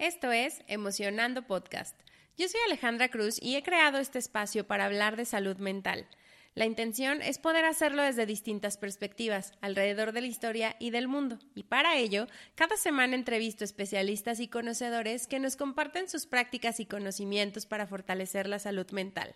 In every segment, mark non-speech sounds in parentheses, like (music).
Esto es Emocionando Podcast. Yo soy Alejandra Cruz y he creado este espacio para hablar de salud mental. La intención es poder hacerlo desde distintas perspectivas, alrededor de la historia y del mundo. Y para ello, cada semana entrevisto especialistas y conocedores que nos comparten sus prácticas y conocimientos para fortalecer la salud mental.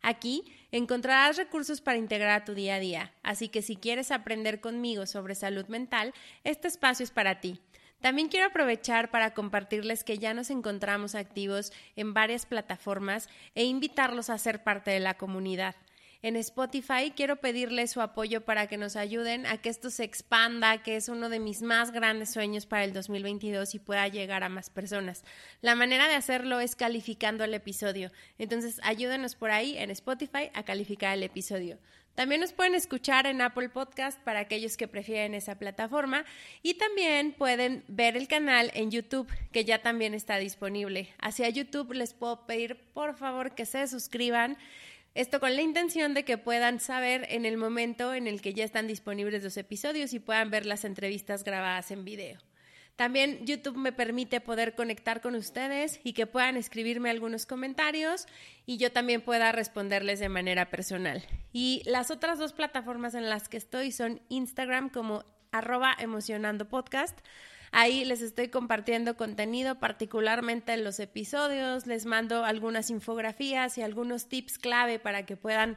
Aquí encontrarás recursos para integrar a tu día a día, así que si quieres aprender conmigo sobre salud mental, este espacio es para ti. También quiero aprovechar para compartirles que ya nos encontramos activos en varias plataformas e invitarlos a ser parte de la comunidad. En Spotify quiero pedirles su apoyo para que nos ayuden a que esto se expanda, que es uno de mis más grandes sueños para el 2022 y pueda llegar a más personas. La manera de hacerlo es calificando el episodio. Entonces ayúdenos por ahí en Spotify a calificar el episodio. También nos pueden escuchar en Apple Podcast para aquellos que prefieren esa plataforma y también pueden ver el canal en YouTube que ya también está disponible. Hacia YouTube les puedo pedir por favor que se suscriban. Esto con la intención de que puedan saber en el momento en el que ya están disponibles los episodios y puedan ver las entrevistas grabadas en video. También YouTube me permite poder conectar con ustedes y que puedan escribirme algunos comentarios y yo también pueda responderles de manera personal. Y las otras dos plataformas en las que estoy son Instagram como arroba emocionando podcast. Ahí les estoy compartiendo contenido, particularmente en los episodios, les mando algunas infografías y algunos tips clave para que puedan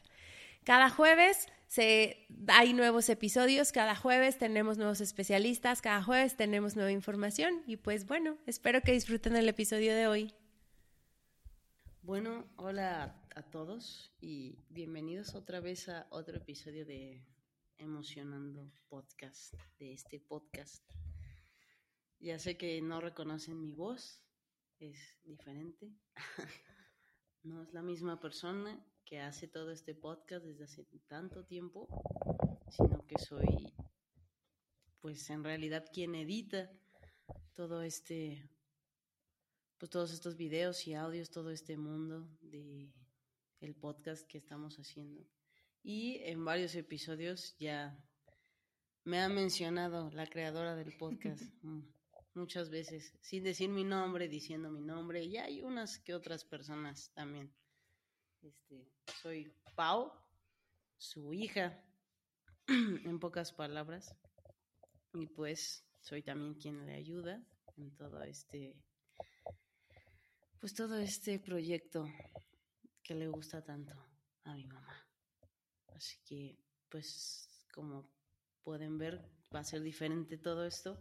Cada jueves se, hay nuevos episodios, cada jueves tenemos nuevos especialistas, cada jueves tenemos nueva información y pues bueno, espero que disfruten el episodio de hoy. Bueno, hola a todos y bienvenidos otra vez a otro episodio de Emocionando Podcast, de este podcast. Ya sé que no reconocen mi voz, es diferente, (laughs) no es la misma persona, que hace todo este podcast desde hace tanto tiempo, sino que soy, pues en realidad quien edita todo este, pues todos estos videos y audios, todo este mundo de el podcast que estamos haciendo. Y en varios episodios ya me ha mencionado la creadora del podcast (laughs) muchas veces, sin decir mi nombre, diciendo mi nombre, y hay unas que otras personas también. Este, soy Pau, su hija, (clears throat) en pocas palabras, y pues soy también quien le ayuda en todo este, pues todo este proyecto que le gusta tanto a mi mamá. Así que, pues, como pueden ver, va a ser diferente todo esto.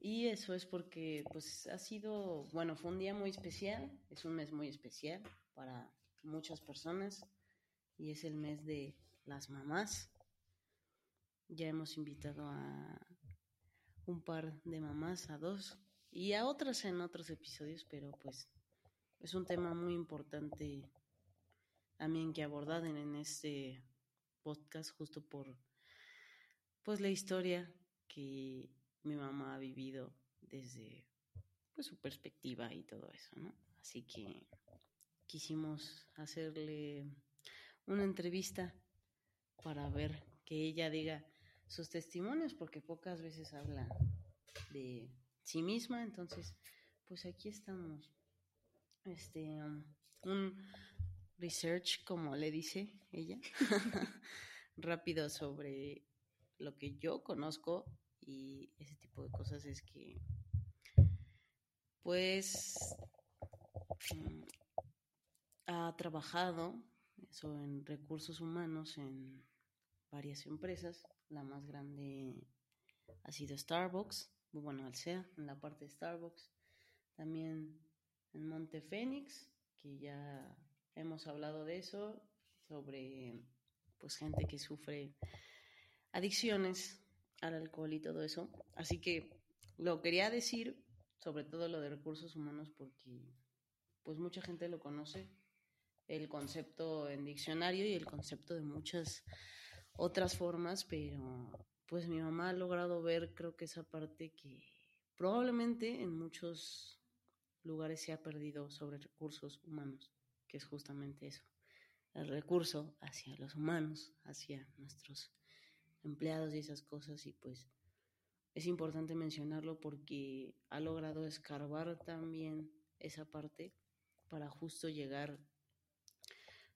Y eso es porque, pues, ha sido, bueno, fue un día muy especial, es un mes muy especial para muchas personas y es el mes de las mamás. Ya hemos invitado a un par de mamás, a dos y a otras en otros episodios, pero pues es un tema muy importante también que abordar en este podcast justo por pues la historia que mi mamá ha vivido desde pues su perspectiva y todo eso, ¿no? Así que quisimos hacerle una entrevista para ver que ella diga sus testimonios, porque pocas veces habla de sí misma, entonces, pues aquí estamos. Este, un research, como le dice ella, (laughs) rápido sobre lo que yo conozco y ese tipo de cosas es que, pues, mm, ha trabajado eso en recursos humanos en varias empresas. La más grande ha sido Starbucks, bueno, Alsea, en la parte de Starbucks. También en Monte Fénix, que ya hemos hablado de eso, sobre pues gente que sufre adicciones al alcohol y todo eso. Así que lo quería decir sobre todo lo de recursos humanos, porque pues mucha gente lo conoce, el concepto en diccionario y el concepto de muchas otras formas, pero pues mi mamá ha logrado ver, creo que esa parte que probablemente en muchos lugares se ha perdido sobre recursos humanos, que es justamente eso, el recurso hacia los humanos, hacia nuestros empleados y esas cosas, y pues es importante mencionarlo porque ha logrado escarbar también esa parte para justo llegar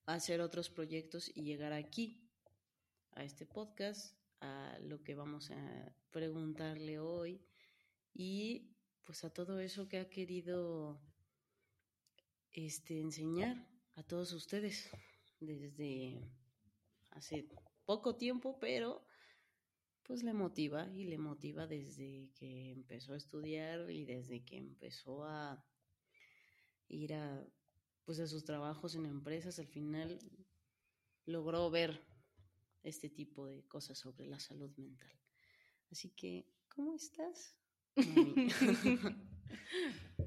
hacer otros proyectos y llegar aquí, a este podcast, a lo que vamos a preguntarle hoy. Y pues a todo eso que ha querido este enseñar a todos ustedes desde hace poco tiempo, pero pues le motiva y le motiva desde que empezó a estudiar y desde que empezó a ir a, pues a sus trabajos en empresas, al final logró ver este tipo de cosas sobre la salud mental. Así que, ¿cómo estás? (laughs)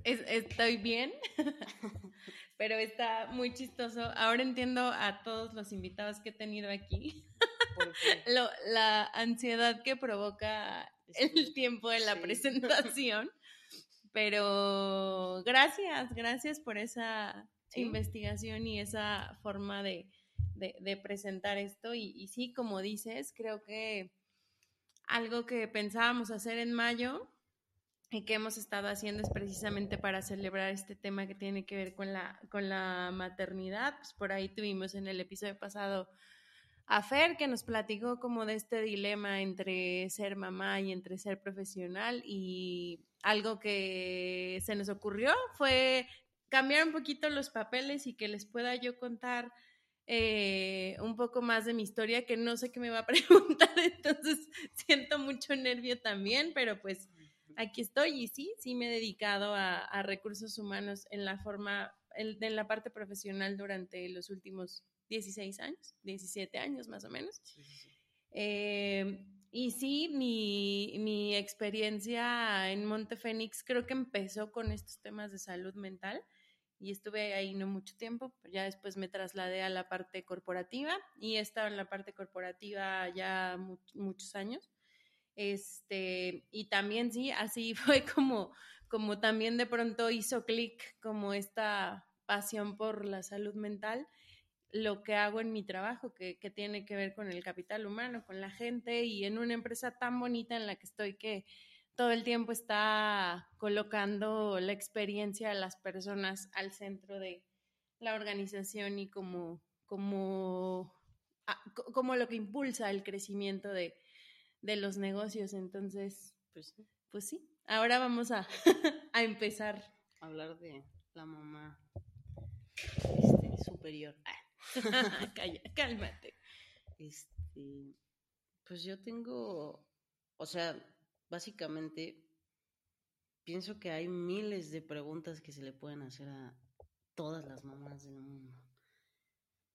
Estoy bien, (laughs) pero está muy chistoso. Ahora entiendo a todos los invitados que he tenido aquí. (laughs) la ansiedad que provoca el tiempo de la presentación. Pero gracias, gracias por esa investigación y esa forma de, presentar esto. Y, y, sí, como dices, creo que algo que pensábamos hacer en mayo y que hemos estado haciendo es precisamente para celebrar este tema que tiene que ver con la, con la maternidad. Pues por ahí tuvimos en el episodio pasado a Fer, que nos platicó como de este dilema entre ser mamá y entre ser profesional y algo que se nos ocurrió fue cambiar un poquito los papeles y que les pueda yo contar eh, un poco más de mi historia, que no sé qué me va a (laughs) preguntar, entonces siento mucho nervio también, pero pues aquí estoy y sí, sí me he dedicado a, recursos humanos en la forma, en, la parte profesional durante los últimos 16 años, 17 años más o menos. Eh, y sí, mi, mi, experiencia en Monte Fénix creo que empezó con estos temas de salud mental y estuve ahí no mucho tiempo, ya después me trasladé a la parte corporativa y he estado en la parte corporativa ya muchos años. Este, y también sí, así (laughs) fue como, como también de pronto hizo clic como esta pasión por la salud mental lo que hago en mi trabajo, que, que, tiene que ver con el capital humano, con la gente y en una empresa tan bonita en la que estoy que todo el tiempo está colocando la experiencia de las personas al centro de la organización y como, como, ah, como lo que impulsa el crecimiento de, de los negocios. Entonces, pues, pues sí, ahora vamos a, (laughs) a empezar. A hablar de la mamá este, superior. Ah. (laughs) Calla, cálmate. Este, pues yo tengo, o sea, básicamente pienso que hay miles de preguntas que se le pueden hacer a todas las mamás del mundo.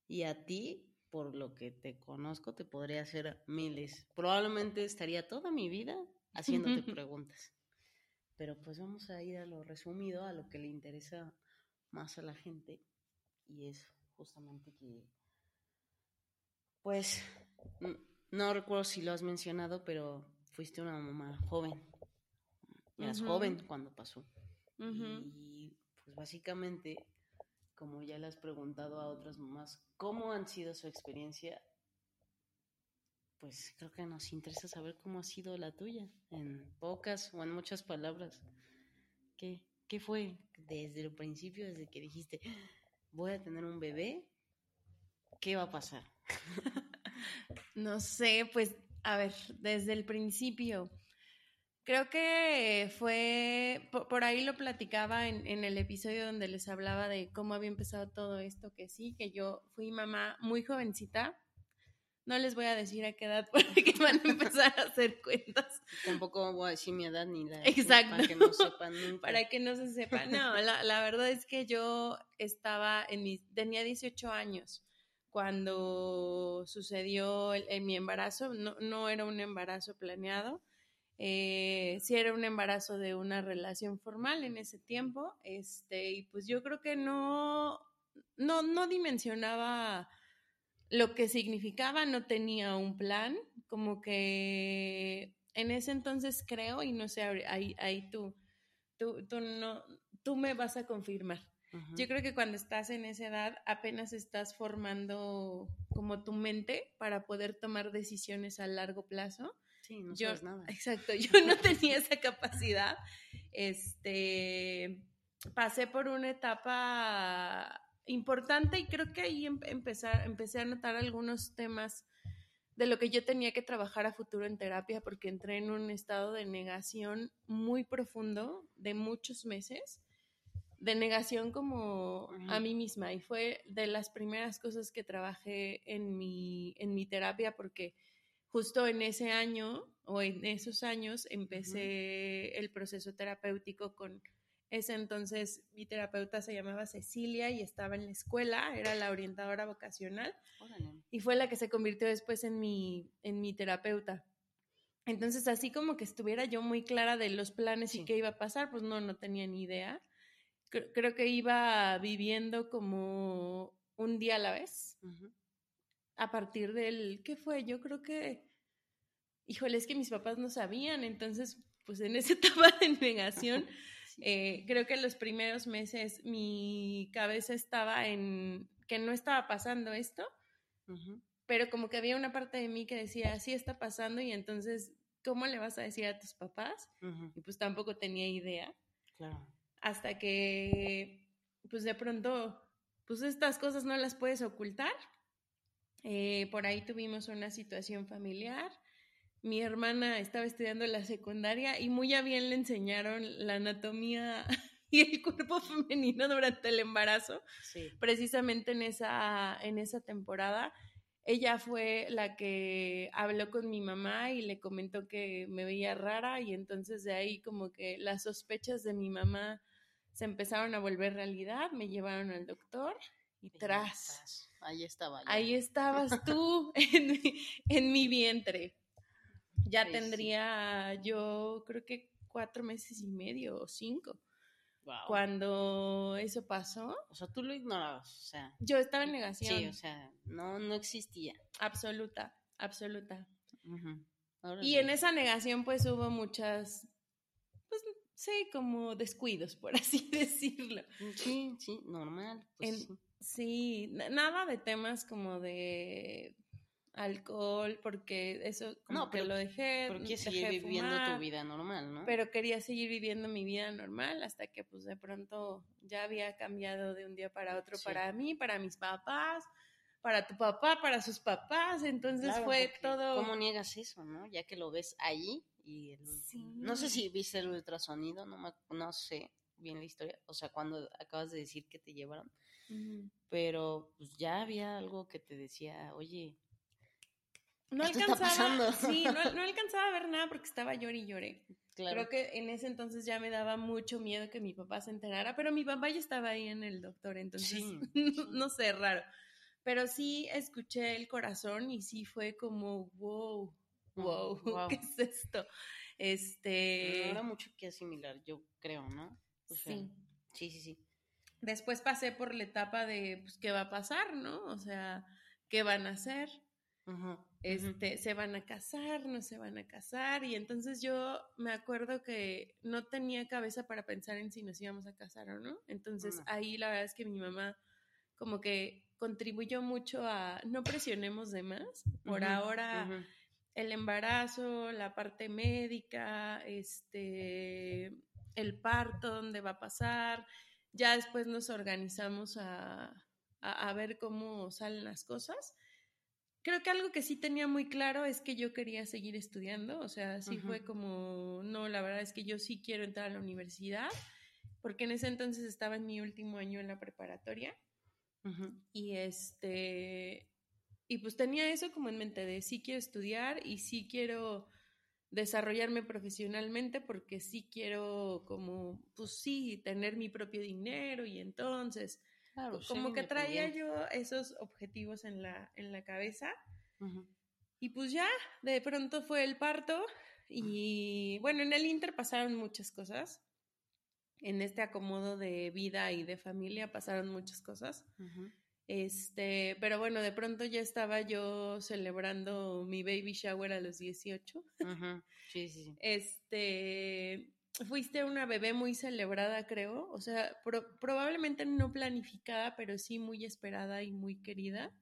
Y a ti, por lo que te conozco, te podría hacer miles. Probablemente estaría toda mi vida haciéndote preguntas. Pero pues vamos a ir a lo resumido, a lo que le interesa más a la gente. Y es justamente que, pues, no recuerdo si lo has mencionado, pero fuiste una mamá joven. Eras joven cuando pasó. Y pues básicamente, como ya le has preguntado a otras mamás, ¿cómo han sido su experiencia? Pues creo que nos interesa saber cómo ha sido la tuya, en pocas o en muchas palabras. ¿Qué, qué fue desde el principio, desde que dijiste, voy a tener un bebé, ¿qué va a pasar? (laughs) no sé, pues a ver, desde el principio. Creo que fue, por, ahí lo platicaba en, en, el episodio donde les hablaba de cómo había empezado todo esto, que sí, que yo fui mamá muy jovencita. No les voy a decir a qué edad (laughs) porque van a empezar a hacer cuentas. Tampoco voy a decir mi edad ni la Exacto. para que no sepan Para que no se sepa. No, la, la verdad es que yo estaba en mi, tenía 18 años cuando sucedió mi embarazo, no, no, era un embarazo planeado. Eh, si era un embarazo de una relación formal en ese tiempo, este, y pues yo creo que no, no, no dimensionaba lo que significaba, no tenía un plan, como que en ese entonces creo, y no sé, ahí, ahí tú, tú, tú, no, tú me vas a confirmar. Yo creo que cuando estás en esa edad apenas estás formando como tu mente para poder tomar decisiones a largo plazo. Sí, no sabes nada. Exacto, yo (laughs) no tenía esa capacidad. Este, pasé por una etapa importante y creo que ahí em, empezar, empecé a notar algunos temas de lo que yo tenía que trabajar a futuro en terapia porque entré en un estado de negación muy profundo de muchos meses, de negación como a mí misma y fue de las primeras cosas que trabajé en mi, en mi terapia porque justo en ese año o en esos años empecé el proceso terapéutico con ese entonces mi terapeuta se llamaba Cecilia y estaba en la escuela, era la orientadora vocacional y fue la que se convirtió después en mi, en mi terapeuta. Entonces, así como que estuviera yo muy clara de los planes y qué iba a pasar, pues no, no tenía ni idea. Creo, que iba viviendo como un día a la vez. A partir del, ¿qué fue? Yo creo que, híjole, es que mis papás no sabían, entonces, pues en esa (laughs) etapa de negación (laughs) eh, creo que en los primeros meses mi cabeza estaba en que no estaba pasando esto, pero como que había una parte de mí que decía, sí está pasando y entonces, ¿cómo le vas a decir a tus papás? Y pues tampoco tenía idea. Hasta que, pues de pronto, pues estas cosas no las puedes ocultar. Eh, por ahí tuvimos una situación familiar mi hermana estaba estudiando la secundaria y muy bien le enseñaron la anatomía (laughs) y el cuerpo femenino durante el embarazo. Precisamente en esa, en esa temporada. Ella fue la que habló con mi mamá y le comentó que me veía rara y entonces de ahí como que las sospechas de mi mamá se empezaron a volver realidad, me llevaron al doctor y tras. Ahí estaba. Ahí estabas (laughs) tú en en mi vientre ya tendría yo creo que cuatro meses y medio o cinco. Cuando eso pasó. O sea, tú lo ignorabas, o sea. Yo estaba en negación. Sí, o sea, no, no existía. Absoluta, absoluta. Y en esa negación pues hubo muchas, pues sí, como descuidos, por (laughs) así decirlo. Sí, sí, normal. Pues, sí, nada de temas como de alcohol, porque eso como no, pero, que lo dejé. Porque seguir viviendo tu vida normal, ¿no? Pero quería seguir viviendo mi vida normal hasta que pues de pronto ya había cambiado de un día para otro para mí, para mis papás, para tu papá, para sus papás, entonces fue todo... ¿Cómo niegas eso, no? Ya que lo ves ahí y... No sé si viste el ultrasonido, no, me, no sé bien la historia, o sea, cuando acabas de decir que te llevaron, pero pues ya había algo que te decía, oye, no alcanzaba, (laughs) sí, no, alcanzaba a ver nada porque estaba llorando y lloré. Creo que en ese entonces ya me daba mucho miedo que mi papá se enterara, pero mi papá ya estaba ahí en el doctor, entonces (laughs) no, sé, raro. Pero sí escuché el corazón y sí fue como, wow, (laughs) wow, ¿qué es esto? Este... Era mucho que asimilar, yo creo, ¿no? sí. Sí, sí, sí. Después pasé por la etapa de, pues, ¿qué va a pasar, no? O sea, ¿qué van a hacer? Este, se van a casar, no se van a casar, y entonces yo me acuerdo que no tenía cabeza para pensar en si nos íbamos a casar o no, entonces ahí la verdad es que mi mamá como que contribuyó mucho a no presionemos de más, por ahora el embarazo, la parte médica, este, el parto, dónde va a pasar, ya después nos organizamos a, a ver cómo salen las cosas creo que algo que sí tenía muy claro es que yo quería seguir estudiando, o sea, sí fue como, no, la verdad es que yo sí quiero entrar a la universidad, porque en ese entonces estaba en mi último año en la preparatoria y este, y pues tenía eso como en mente de sí quiero estudiar y sí quiero desarrollarme profesionalmente porque sí quiero como, pues sí, tener mi propio dinero y entonces como que traía yo esos objetivos en la, en la cabeza. Y pues ya, de pronto fue el parto y bueno, en el Inter pasaron muchas cosas. En este acomodo de vida y de familia pasaron muchas cosas. Este, pero bueno, de pronto ya estaba yo celebrando mi baby shower a los 18. Sí, sí, sí. Este, fuiste una bebé muy celebrada, creo. O sea, probablemente no planificada, pero sí muy esperada y muy querida.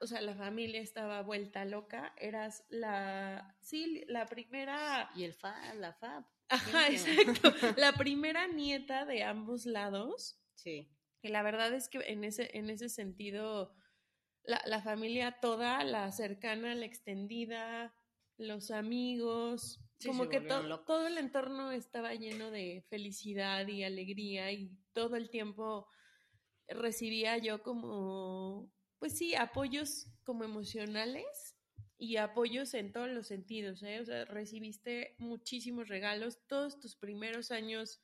o sea, la familia estaba vuelta loca. Eras la, sí, la primera. Y el fa, la fab. (laughs) Ajá, exacto. (laughs) La primera nieta de ambos lados. Sí. Y la verdad es que en ese, en ese sentido, la, la familia toda, la cercana, la extendida, los amigos, como que todo el entorno estaba lleno de felicidad y alegría y todo el tiempo recibía yo como, pues sí, apoyos como emocionales y apoyos en todos los sentidos, ¿eh? O sea, recibiste muchísimos regalos, todos tus primeros años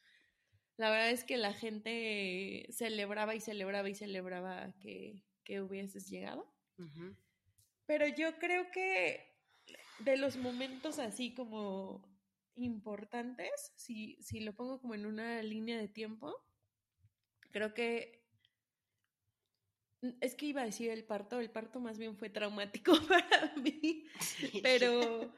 la verdad es que la gente celebraba y celebraba y celebraba que, hubieses llegado. Pero yo creo que de los momentos así como importantes, si, si lo pongo como en una línea de tiempo, creo que es que iba a decir el parto, el parto más bien fue traumático (laughs) para mí, pero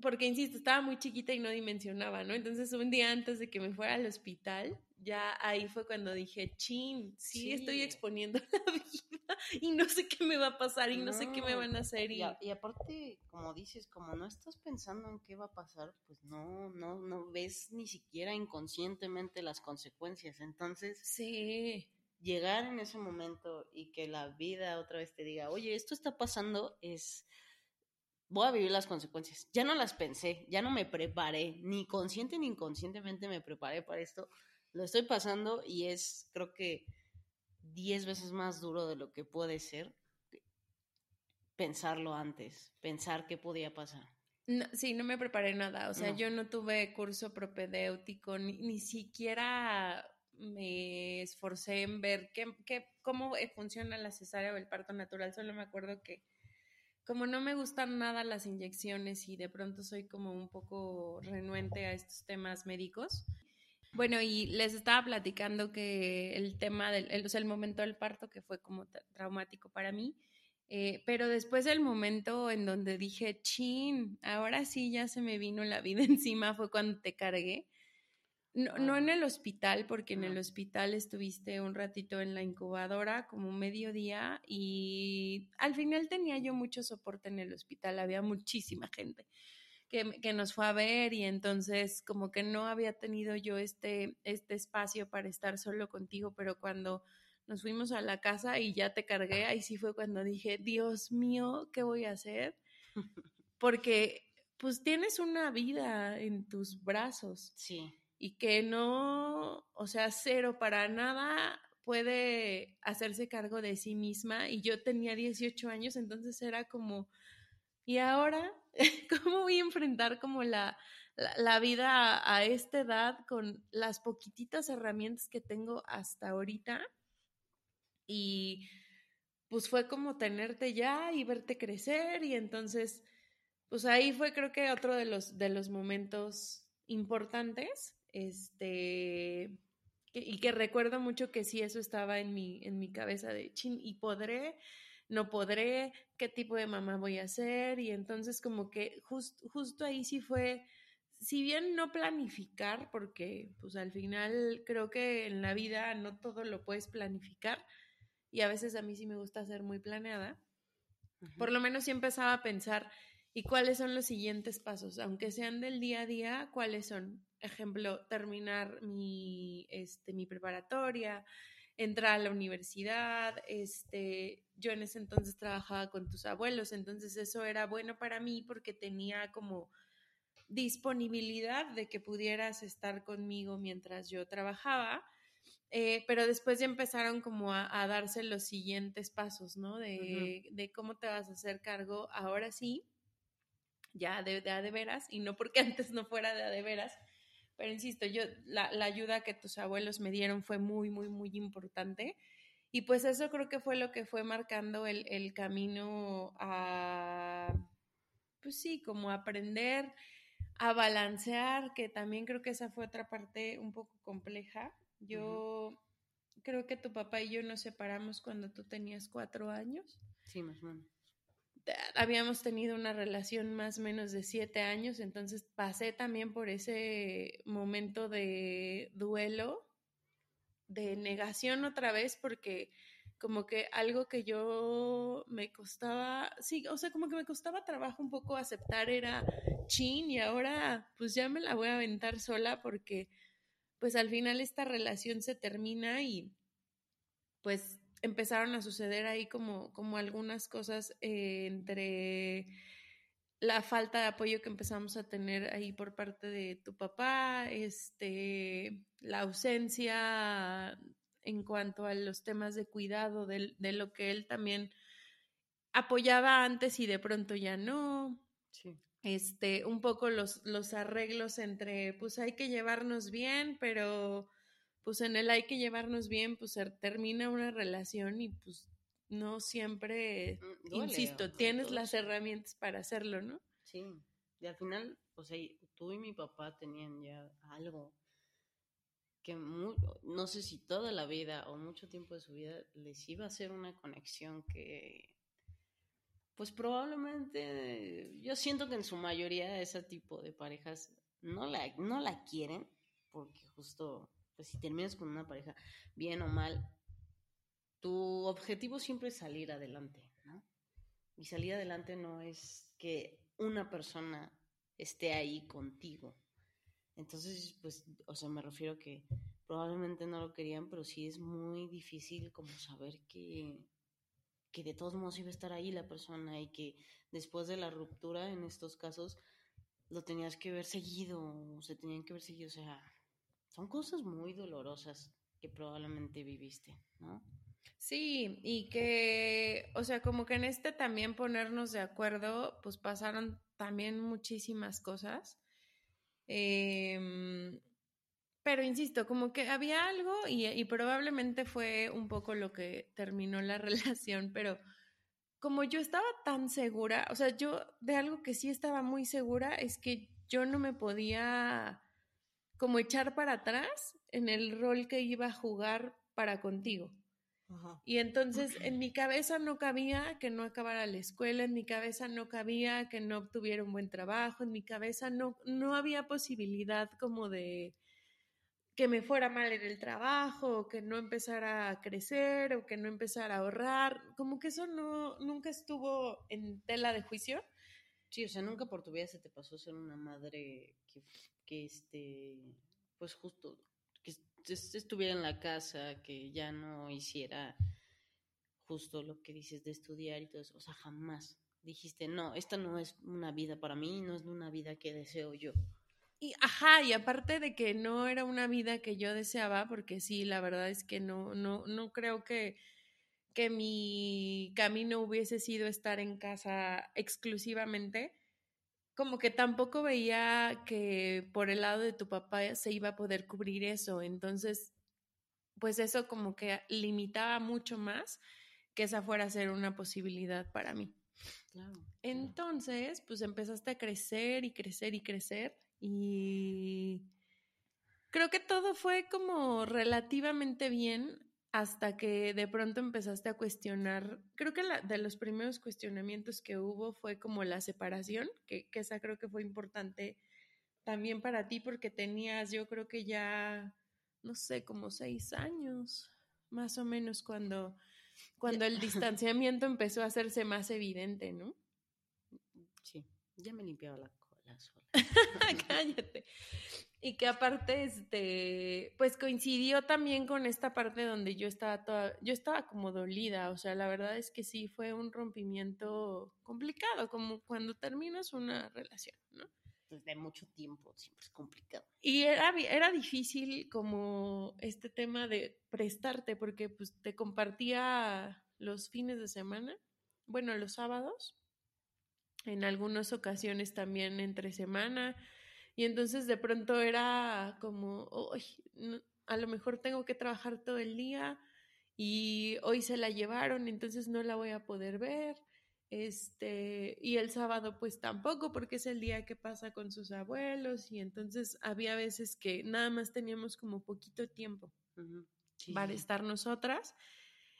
porque insisto, estaba muy chiquita y no dimensionaba, ¿no? Entonces un día antes de que me fuera al hospital, ya ahí fue cuando dije, chin, sí, estoy exponiendo (laughs) la vida y no sé qué me va a pasar y no, sé qué me van a hacer. Y... Y, aparte, como dices, como no estás pensando en qué va a pasar, pues no, no, no ves ni siquiera inconscientemente las consecuencias. Entonces, sí. Llegar en ese momento y que la vida otra vez te diga, oye, esto está pasando, es voy a vivir las consecuencias. Ya no las pensé, ya no me preparé, ni consciente ni inconscientemente me preparé para esto. Lo estoy pasando y es, creo que, diez veces más duro de lo que puede ser pensarlo antes, pensar qué podía pasar. sí, no me preparé nada, o sea, yo no tuve curso propedéutico, ni, ni siquiera me esforcé en ver qué, qué, cómo funciona la cesárea o el parto natural, solo me acuerdo que como no me gustan nada las inyecciones y de pronto soy como un poco renuente a estos temas médicos. Bueno, y les estaba platicando que el tema del, el, o sea, el momento del parto que fue como traumático para mí, eh, pero después del momento en donde dije, chin, ahora sí ya se me vino la vida (laughs) encima, fue cuando te cargué. No, no en el hospital, porque en el hospital estuviste un ratito en la incubadora, como medio día, y al final tenía yo mucho soporte en el hospital, había muchísima gente que, que, nos fue a ver y entonces como que no había tenido yo este, este espacio para estar solo contigo, pero cuando nos fuimos a la casa y ya te cargué, ahí sí fue cuando dije, Dios mío, ¿qué voy a hacer? (laughs) Porque pues tienes una vida en tus brazos. Sí y que no, o sea, cero para nada puede hacerse cargo de sí misma y yo tenía 18 años, entonces era como, ¿y ahora (laughs) cómo voy a enfrentar como la, la, vida a, esta edad con las poquititas herramientas que tengo hasta ahorita? Y pues fue como tenerte ya y verte crecer y entonces, pues ahí fue creo que otro de los, de los momentos importantes este, y que recuerdo mucho que sí, eso estaba en mi, en mi cabeza de chin, y podré, no podré, qué tipo de mamá voy a ser, y entonces como que justo ahí sí fue, si bien no planificar, porque pues al final creo que en la vida no todo lo puedes planificar, y a veces a mí sí me gusta ser muy planeada, por lo menos sí empezaba a pensar, ¿y cuáles son los siguientes pasos? Aunque sean del día a día, ¿cuáles son? ejemplo, terminar mi, este, mi preparatoria, entrar a la universidad, este, yo en ese entonces trabajaba con tus abuelos, entonces eso era bueno para mí porque tenía como disponibilidad de que pudieras estar conmigo mientras yo trabajaba, eh, pero después ya empezaron como a, darse los siguientes pasos, ¿no? De, de, cómo te vas a hacer cargo ahora sí, ya de, de, de veras, y no porque (laughs) antes no fuera de, de veras, pero insisto, yo, la, la, ayuda que tus abuelos me dieron fue muy, muy, muy importante. Y pues eso creo que fue lo que fue marcando el, el camino a, pues sí, como aprender a balancear, que también creo que esa fue otra parte un poco compleja. Yo creo que tu papá y yo nos separamos cuando tú tenías cuatro años. Sí, más o menos. Habíamos tenido una relación más o menos de siete años, entonces pasé también por ese momento de duelo, de negación otra vez, porque como que algo que yo me costaba, sí, o sea, como que me costaba trabajo un poco aceptar era chin y ahora pues ya me la voy a aventar sola porque pues al final esta relación se termina y pues empezaron a suceder ahí como, como algunas cosas eh, entre la falta de apoyo que empezamos a tener ahí por parte de tu papá, este, la ausencia en cuanto a los temas de cuidado, de, de lo que él también apoyaba antes y de pronto ya no. Sí. Este, un poco los, los arreglos entre, pues hay que llevarnos bien, pero pues en el hay que llevarnos bien, pues se termina una relación y pues no siempre, Mm, insisto, tienes todo las herramientas para hacerlo, ¿no? Sí, y al final, o sea, tú y mi papá tenían ya algo que no sé si toda la vida o mucho tiempo de su vida les iba a hacer una conexión que, pues probablemente, yo siento que en su mayoría ese tipo de parejas no la, no la quieren, porque justo, pues si terminas con una pareja, bien o mal, tu objetivo siempre es salir adelante, ¿no? Y salir adelante no es que una persona esté ahí contigo. Entonces, pues, o sea, me refiero que probablemente no lo querían, pero sí es muy difícil como saber que, que de todos modos iba a estar ahí la persona y que después de la ruptura, en estos casos, lo tenías que ver seguido, se tenían que ver seguido, o sea, son cosas muy dolorosas que probablemente viviste, ¿no? Sí, y que, o sea, como que en este también ponernos de acuerdo, pues pasaron también muchísimas cosas. Em, pero insisto, como que había algo y, y probablemente fue un poco lo que terminó la (laughs) relación, pero como yo estaba tan segura, o sea, yo de algo que sí estaba muy segura es que yo no me podía como echar para atrás en el rol que iba a jugar para contigo. Y entonces en mi cabeza no cabía que no acabara la escuela, en mi cabeza no cabía que no obtuviera un buen trabajo, en mi cabeza no, no había posibilidad como de que me fuera mal en el trabajo, o que no empezara a crecer, o que no empezara a ahorrar, como que eso no, nunca estuvo en tela de juicio. Sí, o sea, nunca por tu vida se te pasó ser una madre que, que este, pues justo, que est- estuviera en la casa, que ya no hiciera justo lo que dices de estudiar y todo eso. O sea, jamás dijiste, no, esta no es una vida para mí, no es una vida que deseo yo. Y ajá, y aparte de que no era una vida que yo deseaba, porque sí, la verdad es que no, no, no creo que, que mi camino hubiese sido estar en casa exclusivamente, como que tampoco veía que por el lado de tu papá se iba a poder cubrir eso. Entonces, pues eso como que limitaba mucho más que esa fuera a ser una posibilidad para mí. Claro. Entonces, pues empezaste a crecer y crecer y crecer y creo que todo fue como relativamente bien hasta que de pronto empezaste a cuestionar, creo que la, de los primeros cuestionamientos que hubo fue como la separación, que, que esa creo que fue importante también para ti porque tenías, yo creo que ya, no sé, como seis años, más o menos, cuando, cuando el distanciamiento empezó a hacerse más evidente, ¿no? Sí, ya me limpiaba la cola sola. (laughs) Cállate. Y que aparte, este, pues coincidió también con esta parte donde yo estaba toda, yo estaba como dolida, o sea, la verdad es que sí fue un rompimiento complicado, como cuando terminas una relación, ¿no? Desde mucho tiempo siempre es complicado. Y era, era difícil como este tema de prestarte, porque pues te compartía los fines de semana, bueno, los sábados, en algunas ocasiones también entre semana, y entonces de pronto era como, "Uy, no- a lo mejor tengo que trabajar todo el día y hoy se la llevaron, entonces no la voy a poder ver. Este, y el sábado pues tampoco porque es el día que pasa con sus abuelos y entonces había veces que nada más teníamos como poquito tiempo para estar nosotras.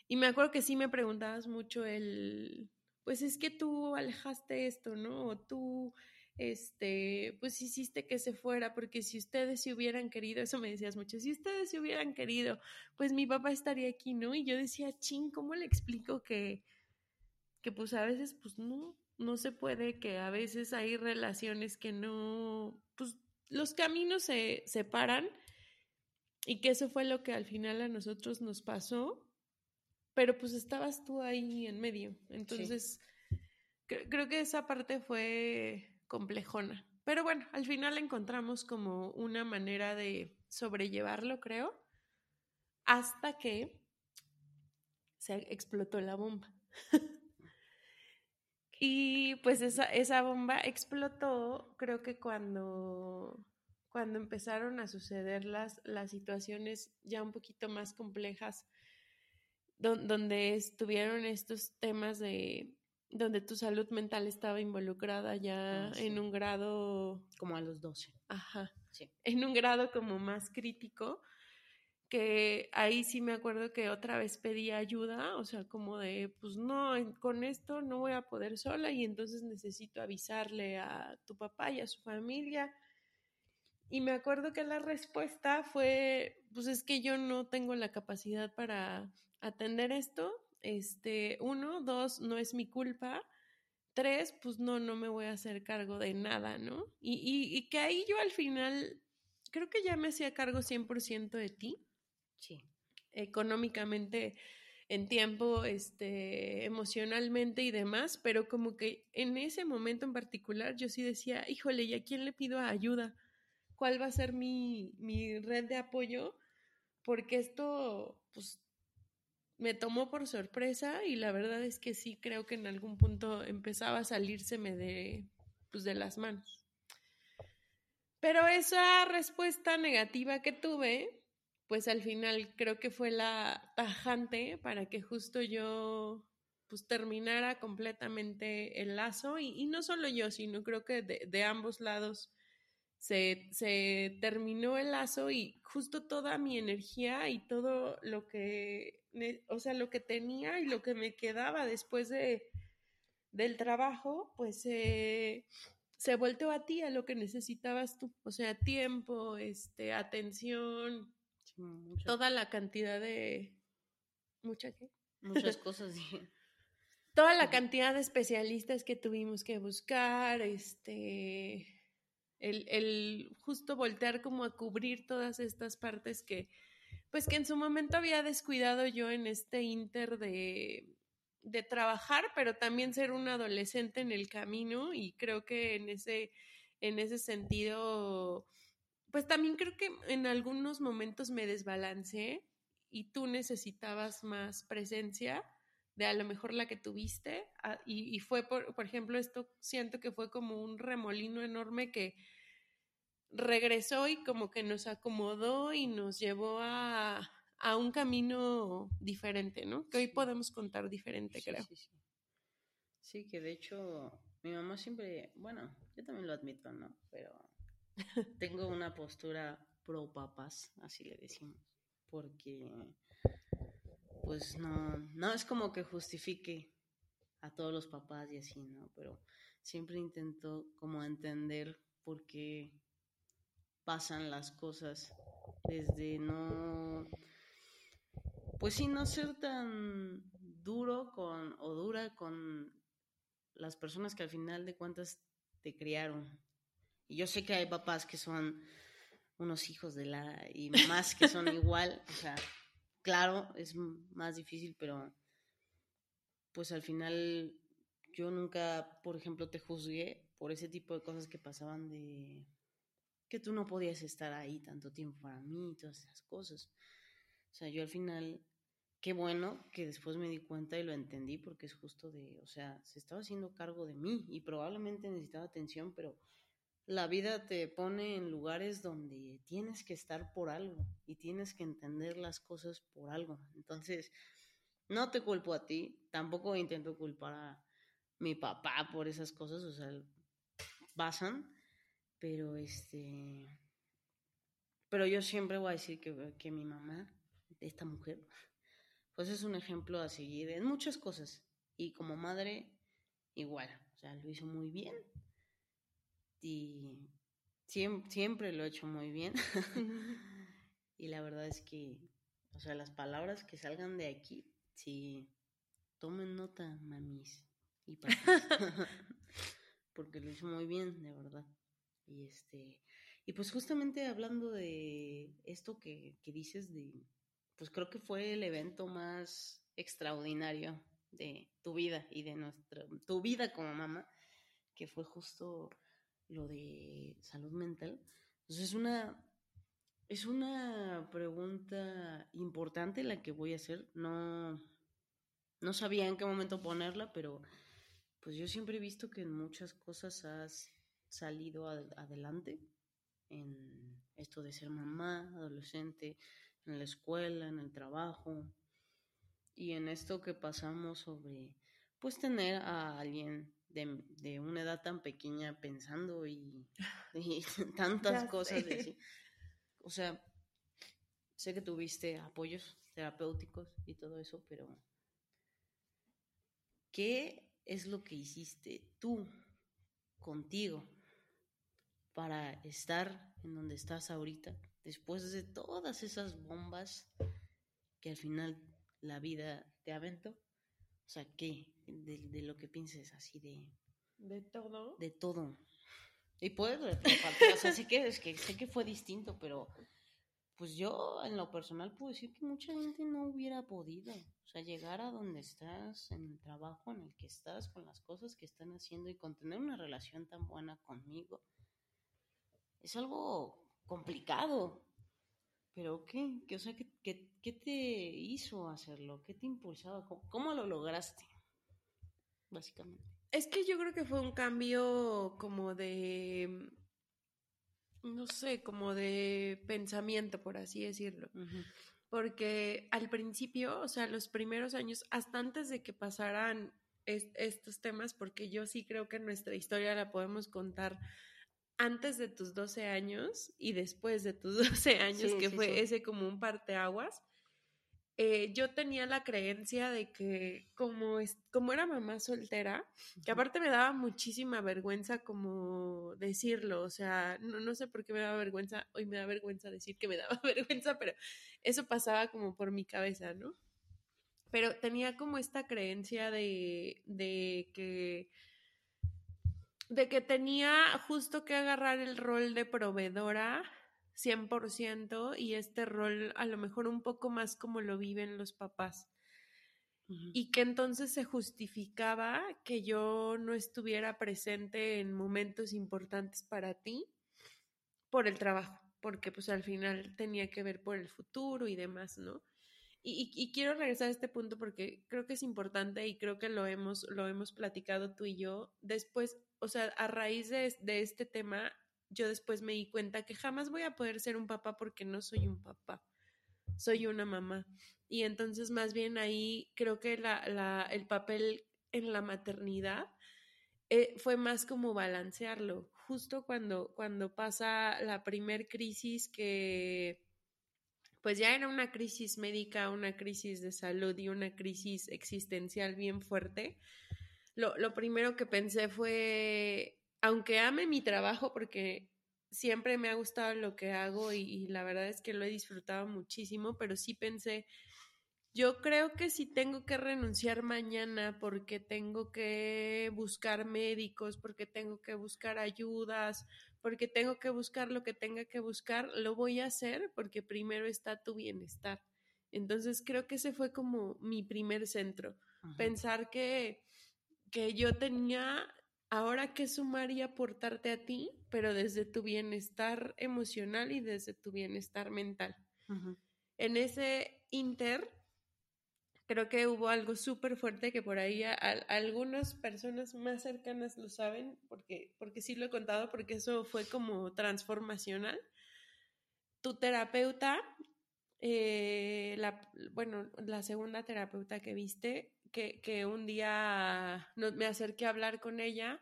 Y me acuerdo que sí me preguntabas mucho el, pues es que tú alejaste esto, ¿no? O tú, este, pues hiciste que se fuera, porque si ustedes se hubieran querido, eso me decías mucho, si ustedes se hubieran querido, pues mi papá estaría aquí, ¿no? Y yo decía, ching, ¿cómo le explico que que pues a veces pues no, no se puede, que a veces hay relaciones que no, pues los caminos se separan y que eso fue lo que al final a nosotros nos pasó, pero pues estabas tú ahí en medio. Entonces, creo que esa parte fue complejona. Pero bueno, al final encontramos como una manera de sobrellevarlo, creo, hasta que se explotó la bomba. (laughs) Y pues esa, esa bomba explotó, creo que cuando, cuando empezaron a suceder las, las situaciones ya un poquito más complejas, donde estuvieron estos temas de donde tu salud mental estaba involucrada ya ah, en un grado... Como a los 12. Ajá. Sí. En un grado como más crítico que ahí sí me acuerdo que otra vez pedí ayuda, o sea, como de, pues no, con esto no voy a poder sola y entonces necesito avisarle a tu papá y a su familia. Y me acuerdo que la respuesta fue, pues es que yo no tengo la capacidad para atender esto. Este, uno, dos, no es mi culpa. Tres, pues no, no me voy a hacer cargo de nada, ¿no? Y, y, y que ahí yo al final creo que ya me hacía cargo 100% de ti Sí. Económicamente, en tiempo, este, emocionalmente y demás, pero como que en ese momento en particular yo sí decía, híjole, ¿y a quién le pido ayuda? ¿Cuál va a ser mi, mi red de apoyo? Porque esto, pues, me tomó por sorpresa y la verdad es que sí creo que en algún punto empezaba a salírseme de, pues, de las manos. Pero esa respuesta negativa que tuve, pues al final creo que fue la tajante para que justo yo pues terminara completamente el lazo y, no solo yo, sino creo que de, ambos lados se, se, terminó el lazo y justo toda mi energía y todo lo que, o sea, lo que tenía y lo que me quedaba después de, del trabajo, pues se volteó a ti, a lo que necesitabas tú, o sea, tiempo, este, atención, toda la cantidad de... ¿Mucha qué? Muchas (laughs) cosas. toda la cantidad de especialistas que tuvimos que buscar, este... El, el justo voltear como a cubrir todas estas partes que, pues que en su momento había descuidado yo en este inter de, de trabajar, pero también ser un adolescente en el camino y creo que en ese, en ese sentido pues también creo que en algunos momentos me desbalanceé y tú necesitabas más presencia de a lo mejor la que tuviste ah, y, fue por, por ejemplo esto siento que fue como un remolino enorme que regresó y como que nos acomodó y nos llevó a, a un camino diferente, ¿no? Que hoy podemos contar diferente, creo. Sí, sí. sí, que de hecho mi mamá siempre, bueno, yo también lo admito, ¿no? Pero (laughs) tengo una postura pro papás, así le decimos, porque pues no, no es como que justifique a todos los papás y así, ¿no? Pero siempre intento como entender por qué pasan las cosas desde no, pues sí, no ser tan duro con o dura con las personas que al final de cuentas te criaron, y yo sé que hay papás que son unos hijos de la... y mamás que son (laughs) igual, o sea, claro, es más difícil, pero pues al final yo nunca, por ejemplo, te juzgué por ese tipo de cosas que pasaban de que tú no podías estar ahí tanto tiempo para mí y todas esas cosas. O sea, yo al final, qué bueno que después me di cuenta y lo entendí porque es justo de, o sea, se estaba haciendo cargo de mí y probablemente necesitaba atención, pero la vida te pone en lugares donde tienes que estar por algo y tienes que entender las cosas por algo. Entonces, no te culpo a ti, tampoco intento culpar a mi papá por esas cosas, o sea, pasan, pero este, pero yo siempre voy a decir que, que mi mamá, esta mujer, pues es un ejemplo a seguir en muchas cosas. Y como madre, igual, o sea, lo hizo muy bien. Y siempre, siempre lo he hecho muy bien. (laughs) y la verdad es que, o sea, las palabras que salgan de aquí, sí, tomen nota, mamis y papás. (laughs) (laughs) Porque lo hizo muy bien, de verdad. Y este, y pues justamente hablando de esto que, que dices de, pues creo que fue el evento más extraordinario de tu vida y de nuestra, tu vida como mamá, que fue justo lo de salud mental. Entonces es una, es una pregunta importante la que voy a hacer. No, no sabía en qué momento ponerla, pero pues yo siempre he visto que en muchas cosas has salido adelante en esto de ser mamá, adolescente, en la escuela, en el trabajo y en esto que pasamos sobre pues tener a alguien de, de una edad tan pequeña pensando y, (laughs) y (laughs) tantas cosas. De, o sea, sé que tuviste apoyos terapéuticos y todo eso, pero ¿qué es lo que hiciste tú contigo para estar en donde estás ahorita, después de todas esas bombas que al final la vida te aventó? O sea, ¿qué? De, de lo que pienses así de... ¿De todo? De todo. Y puedes o sea, sé que, es que sé que fue distinto, pero pues yo en lo personal puedo decir que mucha gente no hubiera podido, o sea, llegar a donde estás, en el trabajo en el que estás, con las cosas que están haciendo y con tener una relación tan buena conmigo. Es algo complicado, pero ¿qué? ¿Qué o sea, ¿qué, qué, qué te hizo hacerlo? ¿Qué te impulsaba? ¿Cómo, ¿Cómo lo lograste? Básicamente. Es que yo creo que fue un cambio como de no sé, como de pensamiento, por así decirlo. Porque al principio, o sea, los primeros años, hasta antes de que pasaran estos temas, porque yo sí creo que nuestra historia la podemos contar antes de tus 12 años y después de tus (laughs) 12 años, que fue ese como un parteaguas. Eh, yo tenía la creencia de que como, es, como era mamá soltera, que aparte me daba muchísima vergüenza como decirlo, o sea, no, no sé por qué me daba vergüenza, hoy me da vergüenza decir que me daba (laughs) vergüenza, pero eso pasaba como por mi cabeza, ¿no? Pero tenía como esta creencia de, de que de que tenía justo que agarrar el rol de proveedora 100% y este rol a lo mejor un poco más como lo viven los papás. Y que entonces se justificaba que yo no estuviera presente en momentos importantes para ti por el trabajo, porque pues al final tenía que ver por el futuro y demás, ¿no? Y, quiero regresar a este punto porque creo que es importante y creo que lo hemos, lo hemos platicado tú y yo. Después, o sea, a raíz de, de este tema, yo después me di cuenta que jamás voy a poder ser un papá porque no soy un papá, soy una mamá. Y entonces más bien ahí creo que la, el papel en la maternidad eh, fue más como balancearlo. Justo cuando, cuando pasa la primer crisis que pues ya era una crisis médica, una crisis de salud y una crisis existencial bien fuerte, lo, lo primero que pensé fue aunque ame mi trabajo porque siempre me ha gustado lo que hago y, la verdad es que lo he disfrutado muchísimo, pero sí pensé, yo creo que si tengo que renunciar mañana porque tengo que buscar médicos, porque tengo que buscar ayudas, porque tengo que buscar lo que tenga que buscar, lo voy a hacer porque primero está tu bienestar. Entonces creo que ese fue como mi primer centro, pensar que, que yo tenía ahora qué sumar y aportarte a ti, pero desde tu bienestar emocional y desde tu bienestar mental. En ese inter, creo que hubo algo súper fuerte que por ahí algunas personas más cercanas lo saben, porque, porque sí lo he contado, porque eso fue como transformacional. Tu terapeuta, eh, la, bueno, la segunda terapeuta que viste, que, que un día me acerqué a hablar con ella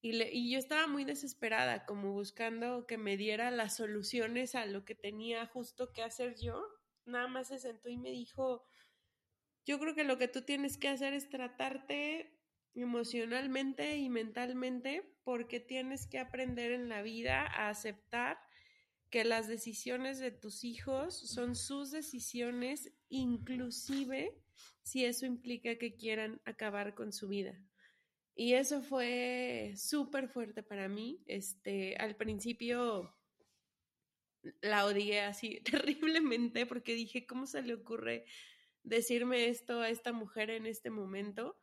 y, le, y yo estaba muy desesperada, como buscando que me diera las soluciones a lo que tenía justo que hacer yo. Nada más se sentó y me dijo, yo creo que lo que tú tienes que hacer es tratarte emocionalmente y mentalmente porque tienes que aprender en la vida a aceptar que las decisiones de tus hijos son sus decisiones, inclusive si eso implica que quieran acabar con su vida. Y eso fue súper fuerte para mí. Este, al principio la odié así (laughs) terriblemente porque dije, ¿cómo se le ocurre decirme esto a esta mujer en este momento?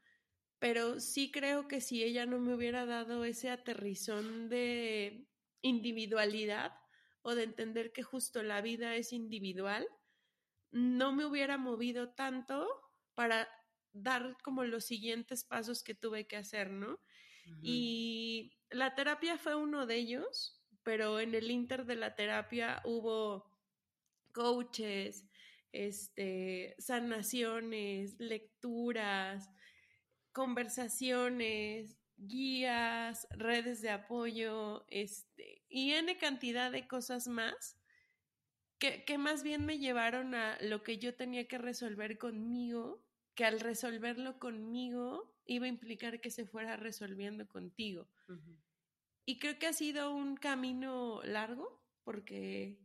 Pero sí creo que si ella no me hubiera dado ese aterrizón de individualidad o de entender que justo la vida es individual, no me hubiera movido tanto para dar como los siguientes pasos que tuve que hacer, ¿no? Y la terapia fue uno de ellos, pero en el inter de la terapia hubo coaches, este, sanaciones, lecturas, conversaciones, guías, redes de apoyo, este, y N cantidad de cosas más que, que más bien me llevaron a lo que yo tenía que resolver conmigo que al resolverlo conmigo iba a implicar que se fuera resolviendo contigo. Y creo que ha sido un camino largo porque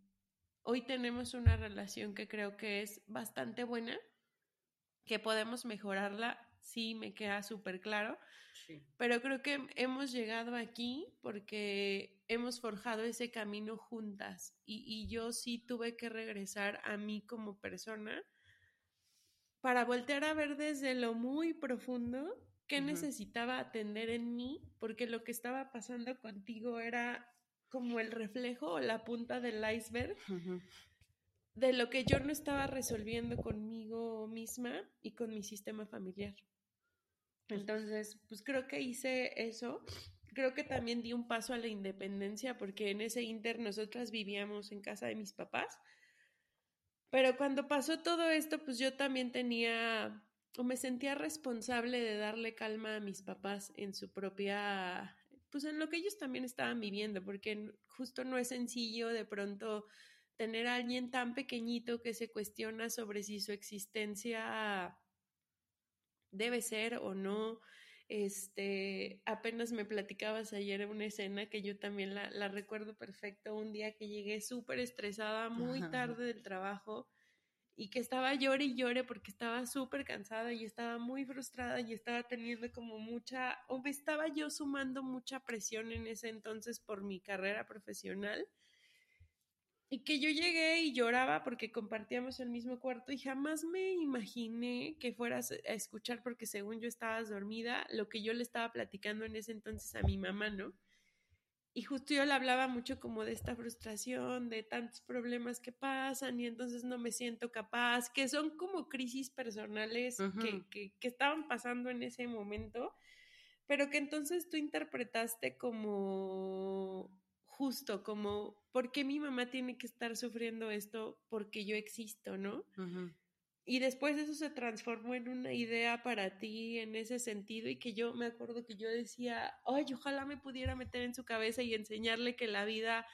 hoy tenemos una relación que creo que es bastante buena, que podemos mejorarla, sí, me queda súper claro, pero creo que hemos llegado aquí porque hemos forjado ese camino juntas y, y yo sí tuve que regresar a mí como persona para voltear a ver desde lo muy profundo qué necesitaba atender en mí, porque lo que estaba pasando contigo era como el reflejo o la punta del iceberg de lo que yo no estaba resolviendo conmigo misma y con mi sistema familiar. Pues Entonces, pues creo que hice eso. Creo que también di un paso a la independencia porque en ese inter nosotras vivíamos en casa de mis papás pero cuando pasó todo esto, pues yo también tenía o me sentía responsable de darle calma a mis papás en su propia, pues en lo que ellos también estaban viviendo, porque justo no es sencillo de pronto tener a alguien tan pequeñito que se cuestiona sobre si su existencia debe ser o no. Este, apenas me platicabas ayer en una escena que yo también la, la recuerdo perfecto, un día que llegué súper estresada, muy tarde del trabajo y que estaba llore y llore porque estaba súper cansada y estaba muy frustrada y estaba teniendo como mucha, o me estaba yo sumando mucha presión en ese entonces por mi carrera profesional y que yo llegué y lloraba porque compartíamos el mismo cuarto y jamás me imaginé que fueras a escuchar porque según yo estabas dormida, lo que yo le estaba platicando en ese entonces a mi mamá, ¿no? Y justo yo le hablaba mucho como de esta frustración, de tantos problemas que pasan y entonces no me siento capaz, que son como crisis personales que, que, que estaban pasando en ese momento, pero que entonces tú interpretaste como justo, como ¿por qué mi mamá tiene que estar sufriendo esto porque yo existo, no? Y después eso se transformó en una idea para ti en ese sentido y que yo me acuerdo que yo decía, ay, ojalá me pudiera meter en su cabeza y enseñarle que la vida